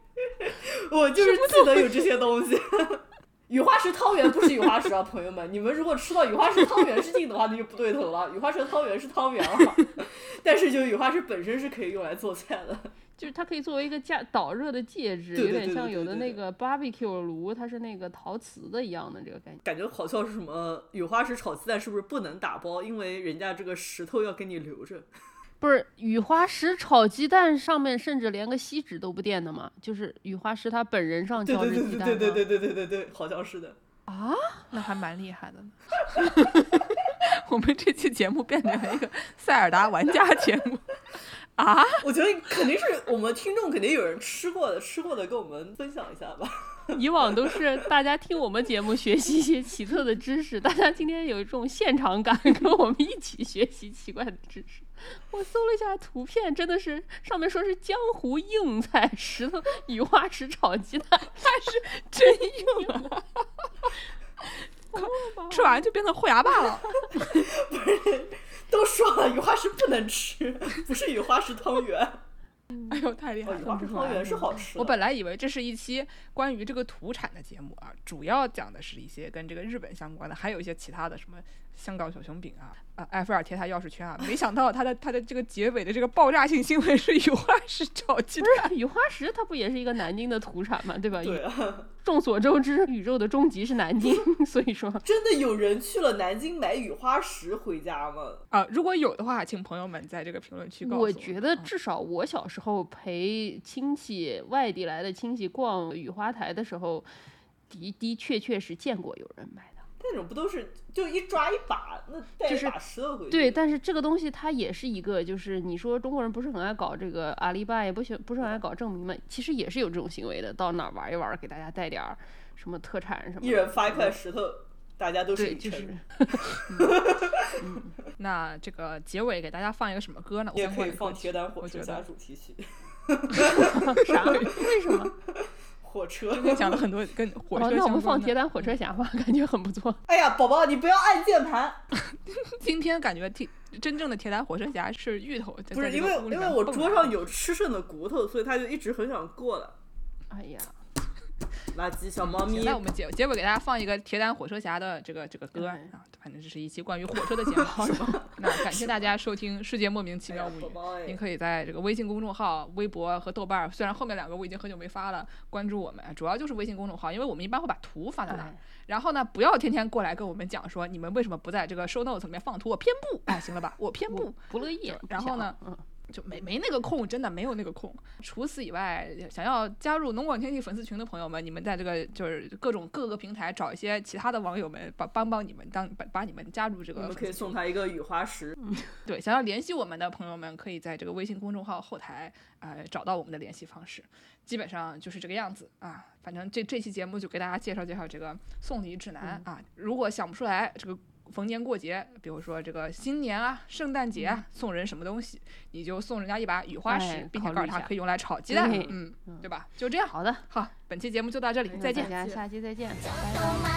我就是记得有这些东西。雨花石汤圆不是雨花石啊，朋友们，你们如果吃到雨花石汤圆是硬的话，那就不对头了。雨花石汤圆是汤圆了，但是就雨花石本身是可以用来做菜的。就是它可以作为一个加导热的介质，有点像有的那个 barbecue 炉，它是那个陶瓷的一样的这个感觉。感觉好像是什么雨花石炒鸡蛋，是不是不能打包？因为人家这个石头要给你留着。不是雨花石炒鸡蛋上面甚至连个锡纸都不垫的嘛？就是雨花石他本人上浇着鸡蛋对对对对对对对对对，好像是的。啊，那还蛮厉害的。我们这期节目变成了一个塞尔达玩家节目。啊，我觉得肯定是我们听众肯定有人吃过的，吃过的跟我们分享一下吧。以往都是大家听我们节目学习一些奇特的知识，大家今天有一种现场感，跟我们一起学习奇怪的知识。我搜了一下图片，真的是上面说是江湖硬菜石头雨花石炒鸡蛋，它是真硬啊！吃完就变成豁牙霸了。不是。都说了，雨花石不能吃，不是雨花石汤圆。哎呦，太厉害了！雨花石汤圆是好吃。我本来以为这是一期关于这个土产的节目啊，主要讲的是一些跟这个日本相关的，还有一些其他的什么。香港小熊饼啊，啊，埃菲尔铁塔钥匙圈啊，没想到它的它的这个结尾的这个爆炸性新闻是雨花石炒鸡蛋。雨花石它不也是一个南京的土产嘛，对吧？对啊。众所周知，宇宙的终极是南京，所以说。真的有人去了南京买雨花石回家吗？啊，如果有的话，请朋友们在这个评论区告诉我。我觉得至少我小时候陪亲戚外地来的亲戚逛雨花台的时候，的的确确是见过有人买的。那种不都是就一抓一把，那带一把石头回去。对，但是这个东西它也是一个，就是你说中国人不是很爱搞这个阿里巴巴，也不喜不是很爱搞证明嘛，其实也是有这种行为的。到哪儿玩一玩，给大家带点儿什么特产什么。一人发一块石头，大家都是就是。那这个结尾给大家放一个什么歌呢？也可以放铁胆火车侠主题曲。啥？为什么？火车。今天讲了很多跟火哦，车那我们。放铁胆火车侠吧，感觉很不错。哎呀，宝宝，你不要按键盘。今天感觉铁真正的铁胆火车侠是芋头，不是因为因为我桌上有吃剩的骨头，所以他就一直很想过来。哎呀，垃圾小猫咪。行，那我们结结尾给大家放一个铁胆火车侠的这个这个歌啊嗯，反正这是一期关于火车的节目。那感谢大家收听《世界莫名其妙物语您可以在这个微信公众号、微博和豆瓣儿，虽然后面两个我已经很久没发了，关注我们，主要就是微信公众号，因为我们一般会把图发在那儿。哎。然后呢，不要天天过来跟我们讲说你们为什么不在这个 show notes 里面放图，我偏不，哎，行了吧，我偏不，不乐意。然后呢嗯，就没没那个空，真的没有那个空。除此以外，想要加入农广天地粉丝群的朋友们，你们在这个就是各种各个平台找一些其他的网友们帮帮帮你们当把把你们加入这个我们可以。送他一个雨花石。对，想要联系我们的朋友们，可以在这个微信公众号后台呃找到我们的联系方式。基本上就是这个样子啊。反正这这期节目就给大家介绍介绍这个送礼指南、啊。如果想不出来这个逢年过节，比如说这个新年啊、圣诞节啊，送人什么东西，你就送人家一把雨花石，并且告诉他可以用来炒鸡蛋，嗯，对吧？就这样。好的，好，本期节目就到这里，再见，下期再见，拜拜。